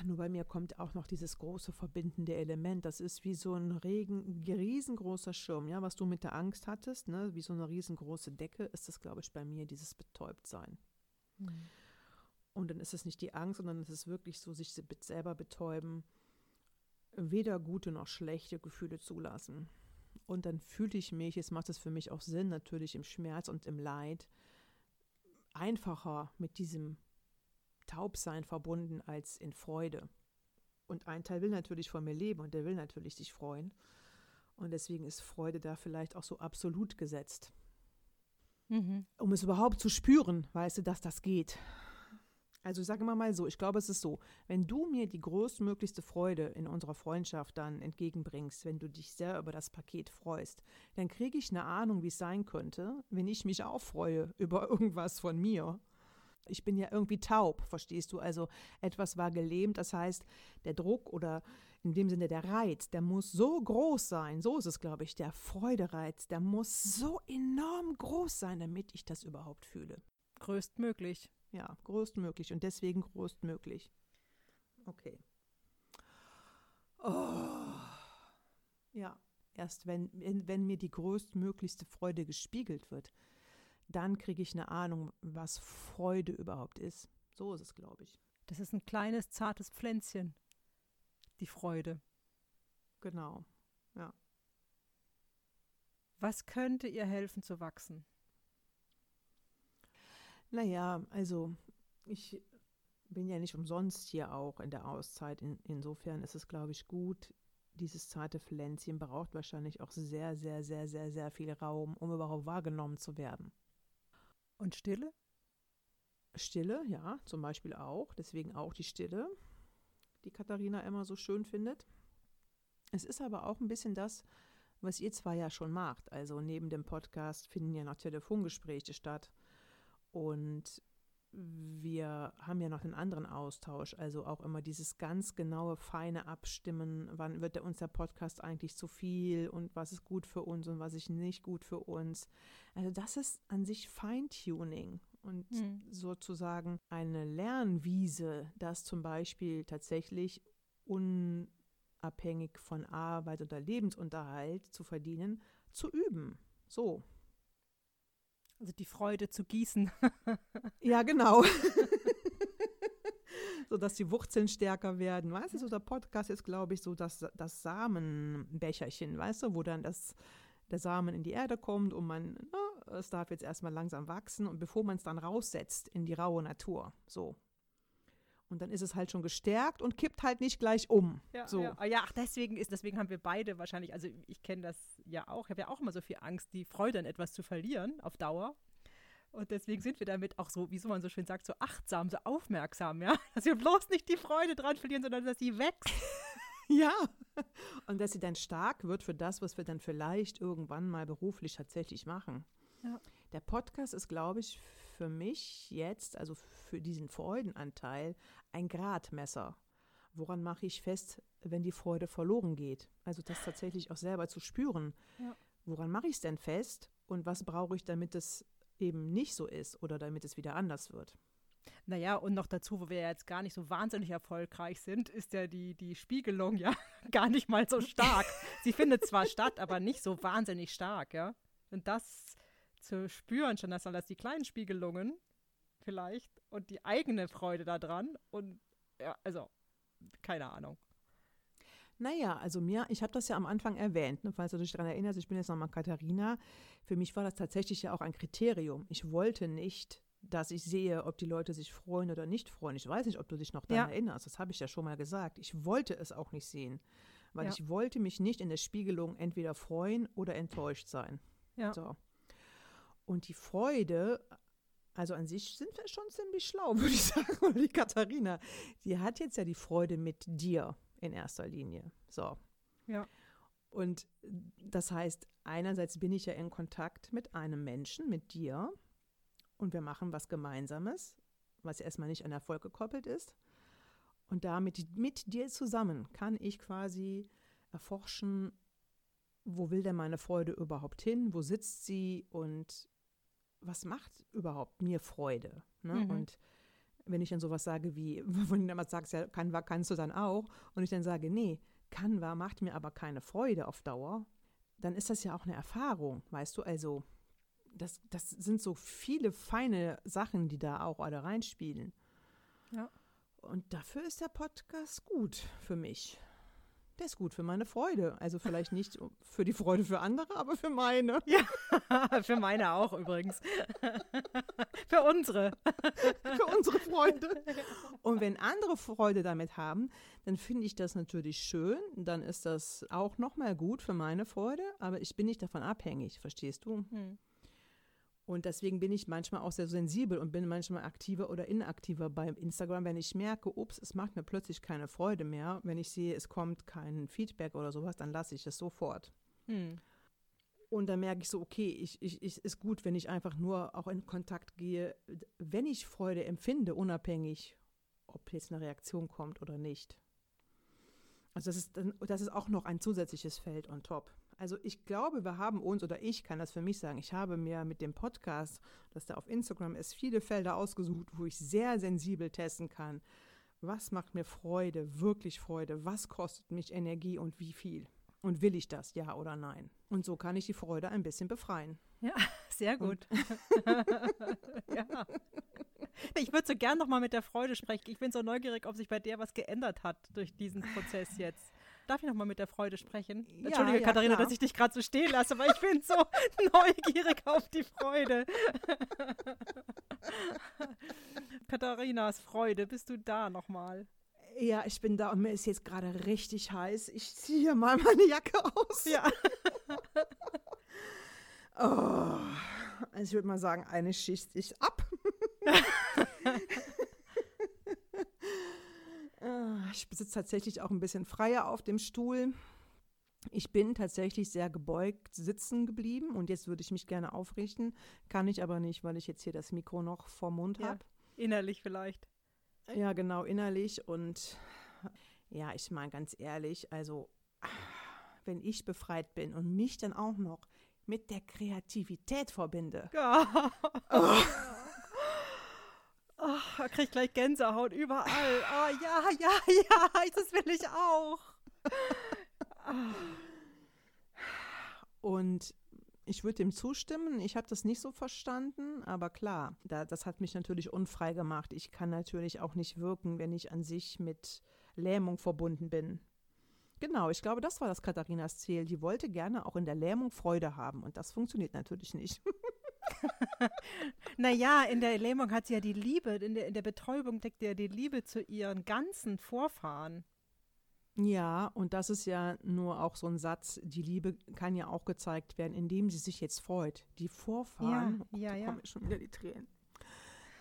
Nur bei mir kommt auch noch dieses große verbindende Element. Das ist wie so ein Regen, riesengroßer Schirm, ja, was du mit der Angst hattest, ne? wie so eine riesengroße Decke, ist das, glaube ich, bei mir dieses Betäubtsein. Mhm. Und dann ist es nicht die Angst, sondern es ist wirklich so, sich selber betäuben, weder gute noch schlechte Gefühle zulassen. Und dann fühle ich mich, jetzt macht es für mich auch Sinn, natürlich im Schmerz und im Leid, einfacher mit diesem Taubsein verbunden als in Freude. Und ein Teil will natürlich von mir leben und der will natürlich sich freuen. Und deswegen ist Freude da vielleicht auch so absolut gesetzt. Mhm. Um es überhaupt zu spüren, weißt du, dass das geht. Also sage mal mal so, ich glaube, es ist so, wenn du mir die größtmöglichste Freude in unserer Freundschaft dann entgegenbringst, wenn du dich sehr über das Paket freust, dann kriege ich eine Ahnung, wie es sein könnte, wenn ich mich auch freue über irgendwas von mir ich bin ja irgendwie taub, verstehst du? Also etwas war gelähmt, das heißt, der Druck oder in dem Sinne der Reiz, der muss so groß sein, so ist es, glaube ich, der Freudereiz, der muss so enorm groß sein, damit ich das überhaupt fühle. Größtmöglich. Ja, größtmöglich und deswegen größtmöglich. Okay. Oh. Ja, erst wenn, wenn mir die größtmöglichste Freude gespiegelt wird, dann kriege ich eine Ahnung, was Freude überhaupt ist. So ist es, glaube ich. Das ist ein kleines, zartes Pflänzchen. Die Freude. Genau, ja. Was könnte ihr helfen zu wachsen? Naja, also ich bin ja nicht umsonst hier auch in der Auszeit. In, insofern ist es, glaube ich, gut. Dieses zarte Pflänzchen braucht wahrscheinlich auch sehr, sehr, sehr, sehr, sehr viel Raum, um überhaupt wahrgenommen zu werden. Und Stille? Stille, ja, zum Beispiel auch. Deswegen auch die Stille, die Katharina immer so schön findet. Es ist aber auch ein bisschen das, was ihr zwar ja schon macht. Also neben dem Podcast finden ja noch Telefongespräche statt. Und wir haben ja noch einen anderen Austausch, also auch immer dieses ganz genaue, feine Abstimmen, wann wird der, uns der Podcast eigentlich zu viel und was ist gut für uns und was ist nicht gut für uns. Also das ist an sich Feintuning und mhm. sozusagen eine Lernwiese, das zum Beispiel tatsächlich unabhängig von Arbeit oder Lebensunterhalt zu verdienen, zu üben. So. Also die Freude zu gießen. ja, genau. so dass die Wurzeln stärker werden. Weißt du, so der Podcast ist, glaube ich, so das, das Samenbecherchen, weißt du, wo dann das, der Samen in die Erde kommt und man, na, es darf jetzt erstmal langsam wachsen und bevor man es dann raussetzt in die raue Natur. So. Und dann ist es halt schon gestärkt und kippt halt nicht gleich um. Ja, so. ja. Ah ja ach, deswegen ist, deswegen haben wir beide wahrscheinlich, also ich kenne das ja auch, ich habe ja auch immer so viel Angst, die Freude an etwas zu verlieren auf Dauer. Und deswegen sind wir damit auch so, wie so man so schön sagt, so achtsam, so aufmerksam, ja. Dass wir bloß nicht die Freude dran verlieren, sondern dass sie wächst. ja. Und dass sie dann stark wird für das, was wir dann vielleicht irgendwann mal beruflich tatsächlich machen. Ja. Der Podcast ist, glaube ich, für mich jetzt, also für diesen Freudenanteil, ein Gradmesser. Woran mache ich fest, wenn die Freude verloren geht? Also das tatsächlich auch selber zu spüren. Ja. Woran mache ich es denn fest und was brauche ich, damit es eben nicht so ist oder damit es wieder anders wird? Naja, und noch dazu, wo wir ja jetzt gar nicht so wahnsinnig erfolgreich sind, ist ja die, die Spiegelung ja gar nicht mal so stark. Sie findet zwar statt, aber nicht so wahnsinnig stark, ja. Und das zu spüren, schon dass das die kleinen Spiegelungen vielleicht und die eigene Freude daran und ja, also, keine Ahnung. Naja, also mir, ich habe das ja am Anfang erwähnt, ne, falls du dich daran erinnerst, ich bin jetzt nochmal Katharina. Für mich war das tatsächlich ja auch ein Kriterium. Ich wollte nicht, dass ich sehe, ob die Leute sich freuen oder nicht freuen. Ich weiß nicht, ob du dich noch daran Ja. erinnerst. Das habe ich ja schon mal gesagt. Ich wollte es auch nicht sehen, weil Ja. ich wollte mich nicht in der Spiegelung entweder freuen oder enttäuscht sein. Ja. So. Und die Freude, also an sich sind wir schon ziemlich schlau, würde ich sagen. Oder die Katharina, die hat jetzt ja die Freude mit dir in erster Linie. So. Ja. Und das heißt, einerseits bin ich ja in Kontakt mit einem Menschen, mit dir, und wir machen was Gemeinsames, was erstmal nicht an Erfolg gekoppelt ist. Und damit mit dir zusammen kann ich quasi erforschen, wo will denn meine Freude überhaupt hin, wo sitzt sie und was macht überhaupt mir Freude. Ne? Mhm. Und wenn ich dann sowas sage wie, wenn du immer sagst, ja, Canva kannst du dann auch, und ich dann sage, nee, Canva macht mir aber keine Freude auf Dauer, dann ist das ja auch eine Erfahrung, weißt du, also das, das sind so viele feine Sachen, die da auch alle reinspielen. Ja. Und dafür ist der Podcast gut für mich. Der ist gut für meine Freude. Also vielleicht nicht für die Freude für andere, aber für meine. Für meine auch übrigens. Für unsere. für unsere Freunde. Und wenn andere Freude damit haben, dann finde ich das natürlich schön. Dann ist das auch nochmal gut für meine Freude, aber ich bin nicht davon abhängig, verstehst du? Hm. Und deswegen bin ich manchmal auch sehr sensibel und bin manchmal aktiver oder inaktiver bei Instagram, wenn ich merke, ups, es macht mir plötzlich keine Freude mehr. Wenn ich sehe, es kommt kein Feedback oder sowas, dann lasse ich es sofort. Hm. Und dann merke ich so, okay, ich, ich, ich ist gut, wenn ich einfach nur auch in Kontakt gehe, wenn ich Freude empfinde, unabhängig, ob jetzt eine Reaktion kommt oder nicht. Also das ist, das ist auch noch ein zusätzliches Feld on top. Also ich glaube, wir haben uns, oder ich kann das für mich sagen, ich habe mir mit dem Podcast, das da auf Instagram ist, viele Felder ausgesucht, wo ich sehr sensibel testen kann. Was macht mir Freude, wirklich Freude? Was kostet mich Energie und wie viel? Und will ich das, ja oder nein? Und so kann ich die Freude ein bisschen befreien. Sehr gut. ja. Ich würde so gern noch mal mit der Freude sprechen. Ich bin so neugierig, ob sich bei dir was geändert hat durch diesen Prozess jetzt. Darf ich noch mal mit der Freude sprechen? Ja, Entschuldige, ja, Katharina, klar. dass ich dich gerade so stehen lasse, aber ich bin so neugierig auf die Freude. Katharinas Freude, bist du da noch mal? Ja, ich bin da und mir ist jetzt gerade richtig heiß. Ich ziehe hier mal meine Jacke aus. Ja. Oh, also ich würde mal sagen, eine Schicht ist ab. Ah, ich sitze tatsächlich auch ein bisschen freier auf dem Stuhl. Ich bin tatsächlich sehr gebeugt sitzen geblieben und jetzt würde ich mich gerne aufrichten. Kann ich aber nicht, weil ich jetzt hier das Mikro noch vorm Mund Ja. habe. Innerlich vielleicht. Ja, genau, innerlich. Und ja, ich meine ganz ehrlich, also wenn ich befreit bin und mich dann auch noch mit der Kreativität verbinde. Ja. Oh, da krieg ich gleich Gänsehaut überall. Oh, ja, ja, ja, das will ich auch. Und ich würde dem zustimmen. Ich habe das nicht so verstanden, aber klar, da, das hat mich natürlich unfrei gemacht. Ich kann natürlich auch nicht wirken, wenn ich an sich mit Lähmung verbunden bin. Genau, ich glaube, das war das Katharinas Ziel. Die wollte gerne auch in der Lähmung Freude haben und das funktioniert natürlich nicht. Naja, in der Lähmung hat sie ja die Liebe, in der, in der Betäubung deckt ja die Liebe zu ihren ganzen Vorfahren. Ja, und das ist ja nur auch so ein Satz, die Liebe kann ja auch gezeigt werden, indem sie sich jetzt freut. Die Vorfahren, Ja, ja, da ja. kommen schon wieder die Tränen.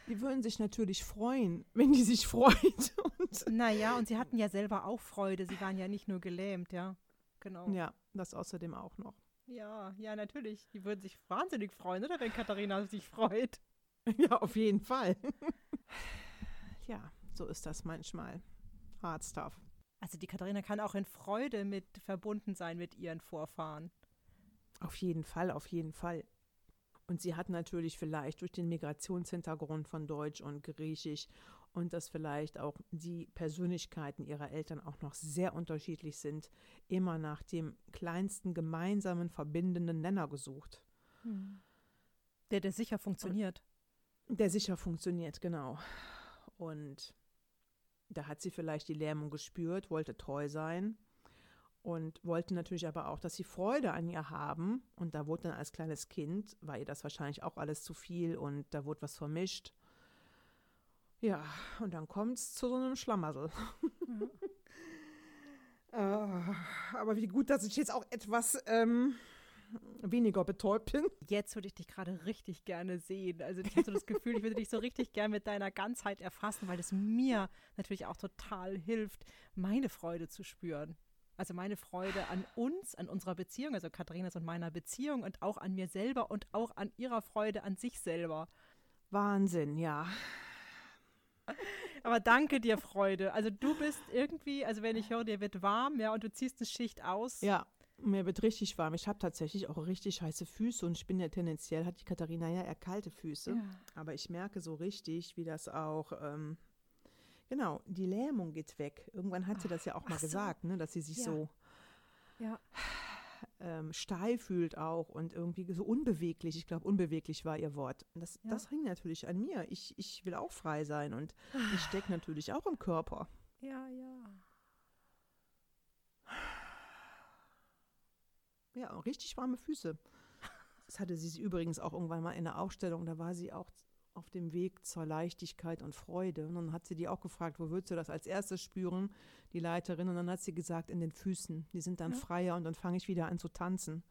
Die würden sich natürlich freuen, wenn die sich freut. Und Naja, und sie hatten ja selber auch Freude. Sie waren ja nicht nur gelähmt, ja. Genau. ja, das außerdem auch noch. Ja, ja, natürlich. Die würden sich wahnsinnig freuen, oder? Wenn Katharina sich freut. Ja, auf jeden Fall. ja, so ist das manchmal. Hard stuff. Also die Katharina kann auch in Freude mit verbunden sein mit ihren Vorfahren. Auf jeden Fall, auf jeden Fall. Und sie hat natürlich vielleicht durch den Migrationshintergrund von Deutsch und Griechisch und dass vielleicht auch die Persönlichkeiten ihrer Eltern auch noch sehr unterschiedlich sind, immer nach dem kleinsten gemeinsamen verbindenden Nenner gesucht, Der, der sicher funktioniert. der sicher funktioniert, genau. Und Da hat sie vielleicht die Lähmung gespürt, wollte treu sein und wollte natürlich aber auch, dass sie Freude an ihr haben. Und da wurde dann als kleines Kind, war ihr das wahrscheinlich auch alles zu viel und da wurde was vermischt. Ja, und dann kommt es zu so einem Schlamassel. Mhm. äh, aber wie gut, dass ich jetzt auch etwas ähm, weniger betäubt bin. Jetzt würde ich dich gerade richtig gerne sehen. Also ich habe so das Gefühl, ich würde dich so richtig gerne mit deiner Ganzheit erfassen, weil es mir natürlich auch total hilft, meine Freude zu spüren. Also meine Freude an uns, an unserer Beziehung, also Katharinas und meiner Beziehung und auch an mir selber und auch an ihrer Freude an sich selber. Wahnsinn, ja. Aber danke dir, Freude. Also du bist irgendwie, also wenn ich höre, dir wird warm, ja, und du ziehst eine Schicht aus. Ja, mir wird richtig warm. Ich habe tatsächlich auch richtig heiße Füße und ich bin ja tendenziell, hat die Katharina ja eher kalte Füße. Ja. Aber ich merke so richtig, wie das auch, ähm, genau, die Lähmung geht weg. Irgendwann hat sie das ja auch mal so. gesagt, ne, dass sie sich ja. so ja. Ähm, steif fühlt auch und irgendwie so unbeweglich. Ich glaube, unbeweglich war ihr Wort. Das, ja. das hängt natürlich an mir. Ich, ich will auch frei sein und ich stecke natürlich auch im Körper. Ja, ja. Ja, richtig warme Füße. Das hatte sie übrigens auch irgendwann mal in der Ausstellung. Da war sie auch auf dem Weg zur Leichtigkeit und Freude. Und dann hat sie die auch gefragt, wo würdest du das als erstes spüren, die Leiterin? Und dann hat sie gesagt, in den Füßen. Die sind dann ja. freier und dann fange ich wieder an zu tanzen.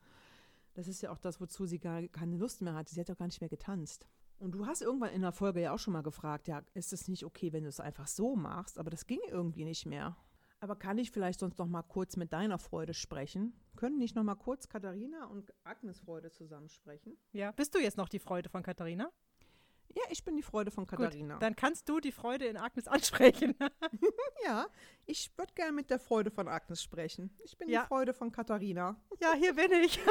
Das ist ja auch das, wozu sie gar keine Lust mehr hatte. Sie hat auch gar nicht mehr getanzt. Und du hast irgendwann in der Folge ja auch schon mal gefragt, ja, ist es nicht okay, wenn du es einfach so machst? Aber das ging irgendwie nicht mehr. Aber kann ich vielleicht sonst noch mal kurz mit deiner Freude sprechen? Können nicht noch mal kurz Katharina und Agnes Freude zusammensprechen? Ja. Bist du jetzt noch die Freude von Katharina? Ja, ich bin die Freude von Katharina. Gut, dann kannst du die Freude in Agnes ansprechen. ja, ich würde gerne mit der Freude von Agnes sprechen. Ich bin ja. die Freude von Katharina. Ja, hier bin ich.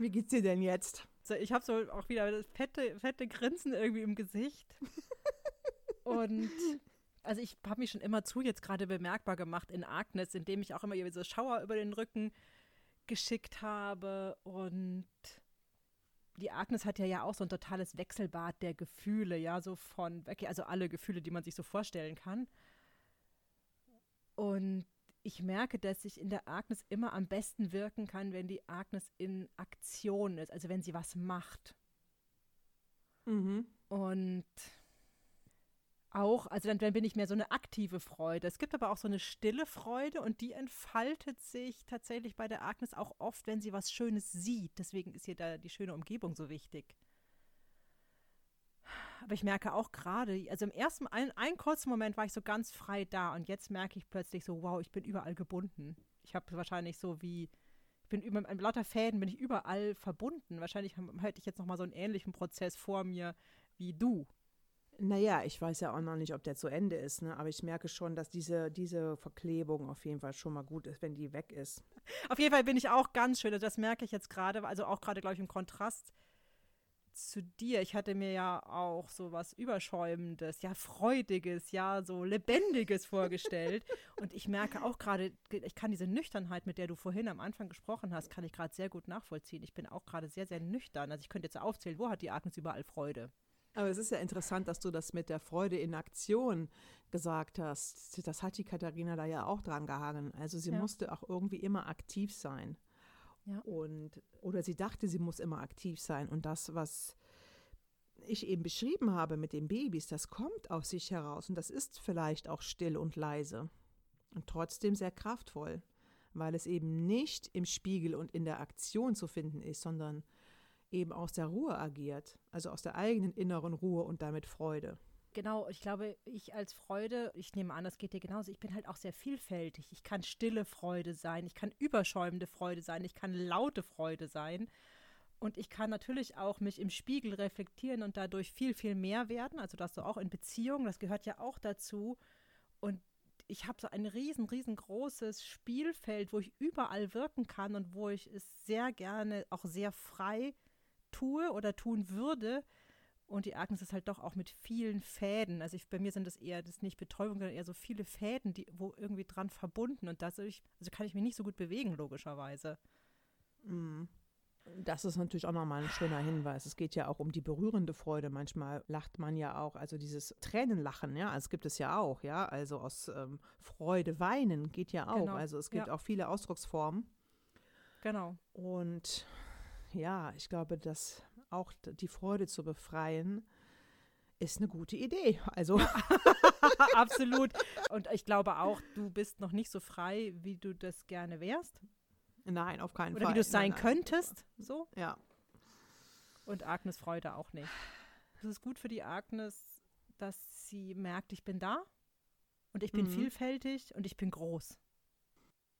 Wie geht's dir denn jetzt? So, ich habe so auch wieder das fette, fette Grinsen irgendwie im Gesicht. Und also ich habe mich schon immer zu jetzt gerade bemerkbar gemacht in Agnes, indem ich auch immer so Schauer über den Rücken geschickt habe. Und die Agnes hat ja ja auch so ein totales Wechselbad der Gefühle, ja, so von, also alle Gefühle, die man sich so vorstellen kann. Und ich merke, dass ich in der Agnes immer am besten wirken kann, wenn die Agnes in Aktion ist, also wenn sie was macht. Mhm. Und auch, also dann, dann bin ich mehr so eine aktive Freude. Es gibt aber auch so eine stille Freude und die entfaltet sich tatsächlich bei der Agnes auch oft, wenn sie was Schönes sieht. Deswegen ist hier da die schöne Umgebung so wichtig. Aber ich merke auch gerade, also im ersten, ein, einen kurzen Moment war ich so ganz frei da und jetzt merke ich plötzlich so, wow, ich bin überall gebunden. Ich habe wahrscheinlich so wie, ich bin über, mit lauter Fäden bin ich überall verbunden. Wahrscheinlich hätte ich jetzt nochmal so einen ähnlichen Prozess vor mir wie du. Naja, ich weiß ja auch noch nicht, ob der zu Ende ist, ne? aber ich merke schon, dass diese, diese Verklebung auf jeden Fall schon mal gut ist, wenn die weg ist. Auf jeden Fall bin ich auch ganz schön, das merke ich jetzt gerade, also auch gerade, glaube ich, im Kontrast zu dir. Ich hatte mir ja auch so was Überschäumendes, ja, Freudiges, ja, so Lebendiges vorgestellt. Und ich merke auch gerade, ich kann diese Nüchternheit, mit der du vorhin am Anfang gesprochen hast, kann ich gerade sehr gut nachvollziehen. Ich bin auch gerade sehr, sehr nüchtern. Also ich könnte jetzt aufzählen, wo hat die Agnes überall Freude? Aber es ist ja interessant, dass du das mit der Freude in Aktion gesagt hast. Das hat die Katharina da ja auch dran gehangen. Also sie ja. musste auch irgendwie immer aktiv sein. Ja. Und, oder sie dachte, sie muss immer aktiv sein. Und das, was ich eben beschrieben habe mit den Babys, das kommt aus sich heraus. Und das ist vielleicht auch still und leise. Und trotzdem sehr kraftvoll, weil es eben nicht im Spiegel und in der Aktion zu finden ist, sondern eben aus der Ruhe agiert, also aus der eigenen inneren Ruhe und damit Freude. Genau, ich glaube, ich als Freude, ich nehme an, das geht dir genauso, ich bin halt auch sehr vielfältig. Ich kann stille Freude sein, ich kann überschäumende Freude sein, ich kann laute Freude sein. Und ich kann natürlich auch mich im Spiegel reflektieren und dadurch viel, viel mehr werden. Also das so auch in Beziehungen, das gehört ja auch dazu. Und ich habe so ein riesen, riesengroßes Spielfeld, wo ich überall wirken kann und wo ich es sehr gerne auch sehr frei tue oder tun würde. Und die Agnes ist halt doch auch mit vielen Fäden. Also ich, bei mir sind das eher, das nicht Betäubung, sondern eher so viele Fäden, die, wo irgendwie dran verbunden. Und das, also kann ich mich nicht so gut bewegen, logischerweise. Mm. Das ist natürlich auch nochmal ein schöner Hinweis. Es geht ja auch um die berührende Freude. Manchmal lacht man ja auch, also dieses Tränenlachen, ja, also gibt es ja auch, ja, also aus ähm, Freude weinen geht ja auch. Genau. Also es gibt Ja. auch viele Ausdrucksformen. Genau. Und ja, ich glaube, dass auch die Freude zu befreien, ist eine gute Idee. Also Absolut. Und ich glaube auch, du bist noch nicht so frei, wie du das gerne wärst. nein, auf keinen Oder Fall. wie du es sein Nein, nein. könntest. So. Ja, Und Agnes Freude auch nicht. Es ist gut für die Agnes, dass sie merkt, ich bin da und ich bin Mhm. vielfältig und ich bin groß.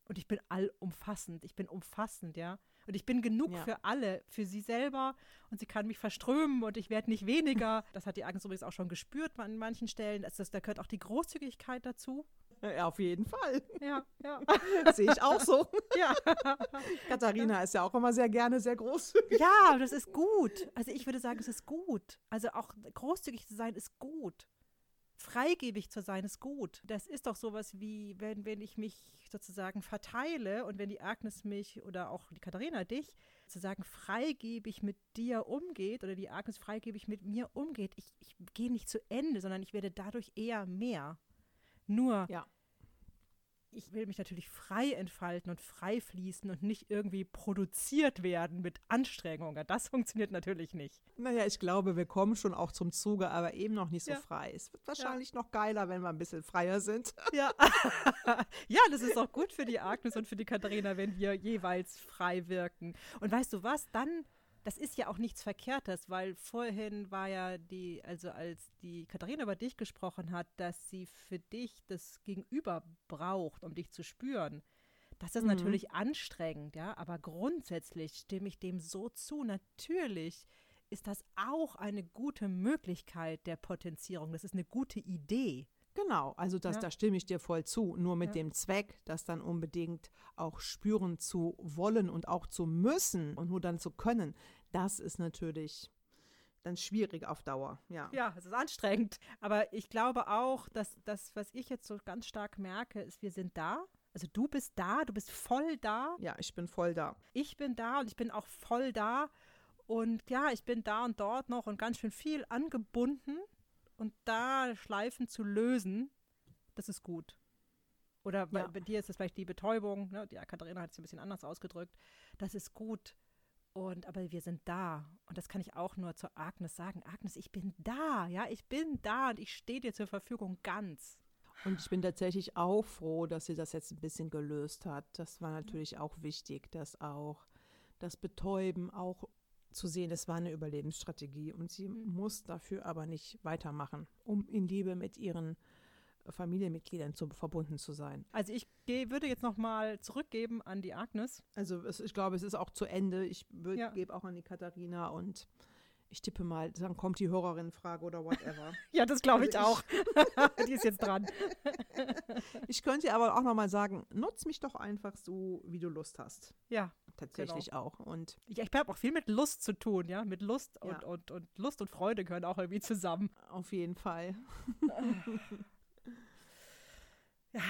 Und ich bin allumfassend. Ich bin umfassend, ja. Und ich bin genug Ja. für alle, für sie selber. Und sie kann mich verströmen und ich werde nicht weniger. Das hat die Agnes übrigens auch schon gespürt an manchen Stellen. Das, das, da gehört auch die Großzügigkeit dazu. ja auf jeden Fall. Ja, ja. Sehe ich auch so. ja. Katharina ist ja auch immer sehr gerne sehr großzügig. Ja, das ist gut. Also ich würde sagen, es ist gut. Also auch großzügig zu sein ist gut. Freigebig zu sein ist gut. Das ist doch sowas wie, wenn, wenn ich mich sozusagen verteile und wenn die Agnes mich oder auch die Katharina dich sozusagen freigebig mit dir umgeht oder die Agnes freigebig mit mir umgeht, ich, ich gehe nicht zu Ende, sondern ich werde dadurch eher mehr. Nur, Ja. Ich will mich natürlich frei entfalten und frei fließen und nicht irgendwie produziert werden mit Anstrengungen. Das funktioniert natürlich nicht. Naja, ich glaube, wir kommen schon auch zum Zuge, aber eben noch nicht so Ja. frei. Es wird wahrscheinlich noch geiler, wenn wir ein bisschen freier sind. Ja. ja, das ist auch gut für die Agnes und für die Katharina, wenn wir jeweils frei wirken. Und weißt du was, dann, das ist ja auch nichts Verkehrtes, weil vorhin war ja die, also als die Katharina über dich gesprochen hat, dass sie für dich das Gegenüber braucht, um dich zu spüren. Das ist Mhm. natürlich anstrengend, ja, aber grundsätzlich stimme ich dem so zu. Natürlich ist das auch eine gute Möglichkeit der Potenzierung. Das ist eine gute Idee. Genau, also das, Ja. da stimme ich dir voll zu. Nur mit Ja. dem Zweck, das dann unbedingt auch spüren zu wollen und auch zu müssen und nur dann zu können, das ist natürlich dann schwierig auf Dauer. Ja. Ja, es ist anstrengend. Aber ich glaube auch, dass das, was ich jetzt so ganz stark merke, ist, wir sind da. Also du bist da, du bist voll da. Ja, ich bin voll da. Ich bin da und ich bin auch voll da. Und ja, ich bin da und dort noch und ganz schön viel angebunden. Und da Schleifen zu lösen, das ist gut. Oder bei, Ja. bei dir ist es vielleicht die Betäubung, ne? die Katharina hat es ein bisschen anders ausgedrückt. Das ist gut. Und aber wir sind da. Und das kann ich auch nur zu Agnes sagen. Agnes, ich bin da, ja, ich bin da und ich stehe dir zur Verfügung ganz. Und ich bin tatsächlich auch froh, dass sie das jetzt ein bisschen gelöst hat. Das war natürlich auch wichtig, dass auch das Betäuben auch zu sehen, das war eine Überlebensstrategie und sie Mhm. muss dafür aber nicht weitermachen, um in Liebe mit ihren Familienmitgliedern zu, verbunden zu sein. Also ich geh, würde jetzt nochmal zurückgeben an die Agnes. Also es, ich glaube, es ist auch zu Ende. Ich Ja. gebe auch an die Katharina und ich tippe mal, dann kommt die Hörerin-Frage oder whatever. Ja, das glaube ich Also auch. die ist jetzt dran. ich könnte aber auch nochmal sagen, nutz mich doch einfach so, wie du Lust hast. Ja, Tatsächlich auch. Und ich, ich habe auch viel mit Lust zu tun, ja. Mit Lust Ja. und, und, und Lust und Freude gehören auch irgendwie zusammen. auf jeden Fall. Ja.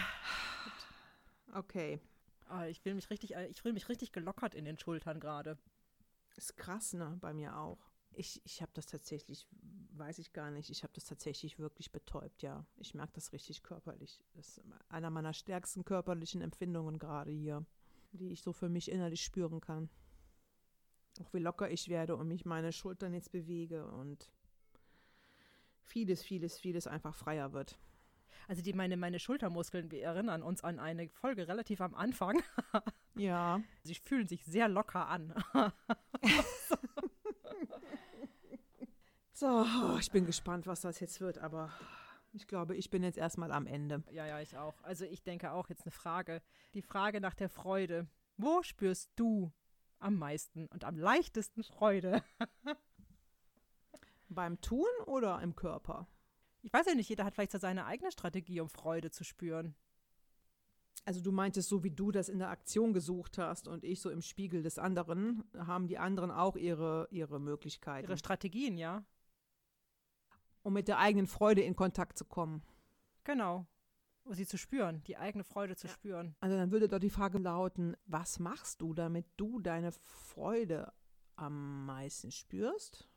Okay. Ah, ich will mich richtig, ich fühle mich richtig gelockert in den Schultern gerade. Ist krass, ne? Bei mir auch. Ich, ich habe das tatsächlich, weiß ich gar nicht, ich habe das tatsächlich wirklich betäubt, ja. Ich merke das richtig körperlich. Das ist einer meiner stärksten körperlichen Empfindungen gerade hier, die ich so für mich innerlich spüren kann. Auch wie locker ich werde und mich meine Schultern jetzt bewege und vieles, vieles, vieles einfach freier wird. Also die meine, meine Schultermuskeln, wir erinnern uns an eine Folge relativ am Anfang. Ja. Sie fühlen sich sehr locker an. So, ich bin gespannt, was das jetzt wird, aber ich glaube, ich bin jetzt erstmal am Ende. ja, ja, ich auch. Also ich denke auch jetzt eine Frage. Die Frage nach der Freude. Wo spürst du am meisten und am leichtesten Freude? Beim Tun oder im Körper? Ich weiß ja nicht, jeder hat vielleicht seine eigene Strategie, um Freude zu spüren. Also du meintest, so wie du das in der Aktion gesucht hast und ich so im Spiegel des anderen, haben die anderen auch ihre, ihre Möglichkeiten, Ihre Strategien, ja. Um mit der eigenen Freude in Kontakt zu kommen. Genau. Um sie zu spüren, die eigene Freude zu Ja. spüren. Also dann würde doch die Frage lauten, was machst du, damit du deine Freude am meisten spürst?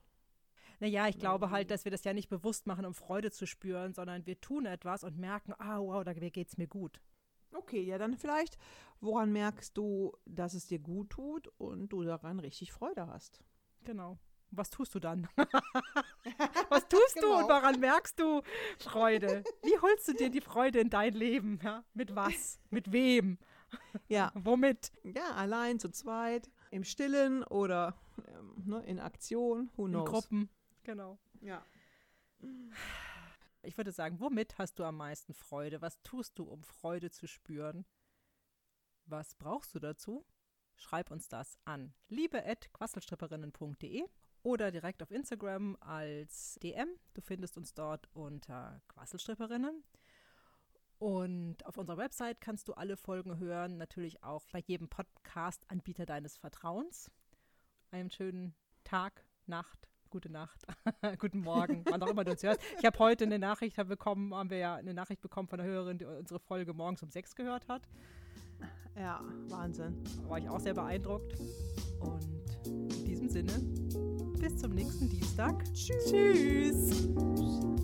Naja, ich glaube halt, dass wir das ja nicht bewusst machen, um Freude zu spüren, sondern wir tun etwas und merken, ah, wow, da geht es mir gut. Okay, ja, dann vielleicht, woran merkst du, dass es dir gut tut und du daran richtig Freude hast? Genau. Was tust du dann? Was tust genau. du und woran merkst du Freude? Wie holst du dir die Freude in dein Leben? Ja? Mit was? Mit wem? Ja. Womit? Ja, allein, zu zweit, im Stillen oder ähm, ne, in Aktion, who knows. In Gruppen, genau. Ja. Ich würde sagen, womit hast du am meisten Freude? Was tust du, um Freude zu spüren? Was brauchst du dazu? Schreib uns das an liebe.quasselstripperinnen.de oder direkt auf Instagram als DM. Du findest uns dort unter Quasselstripperinnen. Und auf unserer Website kannst du alle Folgen hören, natürlich auch bei jedem Podcast-Anbieter deines Vertrauens. Einen schönen Tag, Nacht, gute Nacht, guten Morgen, wann auch immer du uns hörst. Ich habe heute eine Nachricht bekommen, haben wir ja eine Nachricht bekommen von einer Hörerin, die unsere Folge morgens um sechs gehört hat. Ja, Wahnsinn. Da war ich auch sehr beeindruckt. Und in diesem Sinne, bis zum nächsten Dienstag. Tschüss. Tschüss.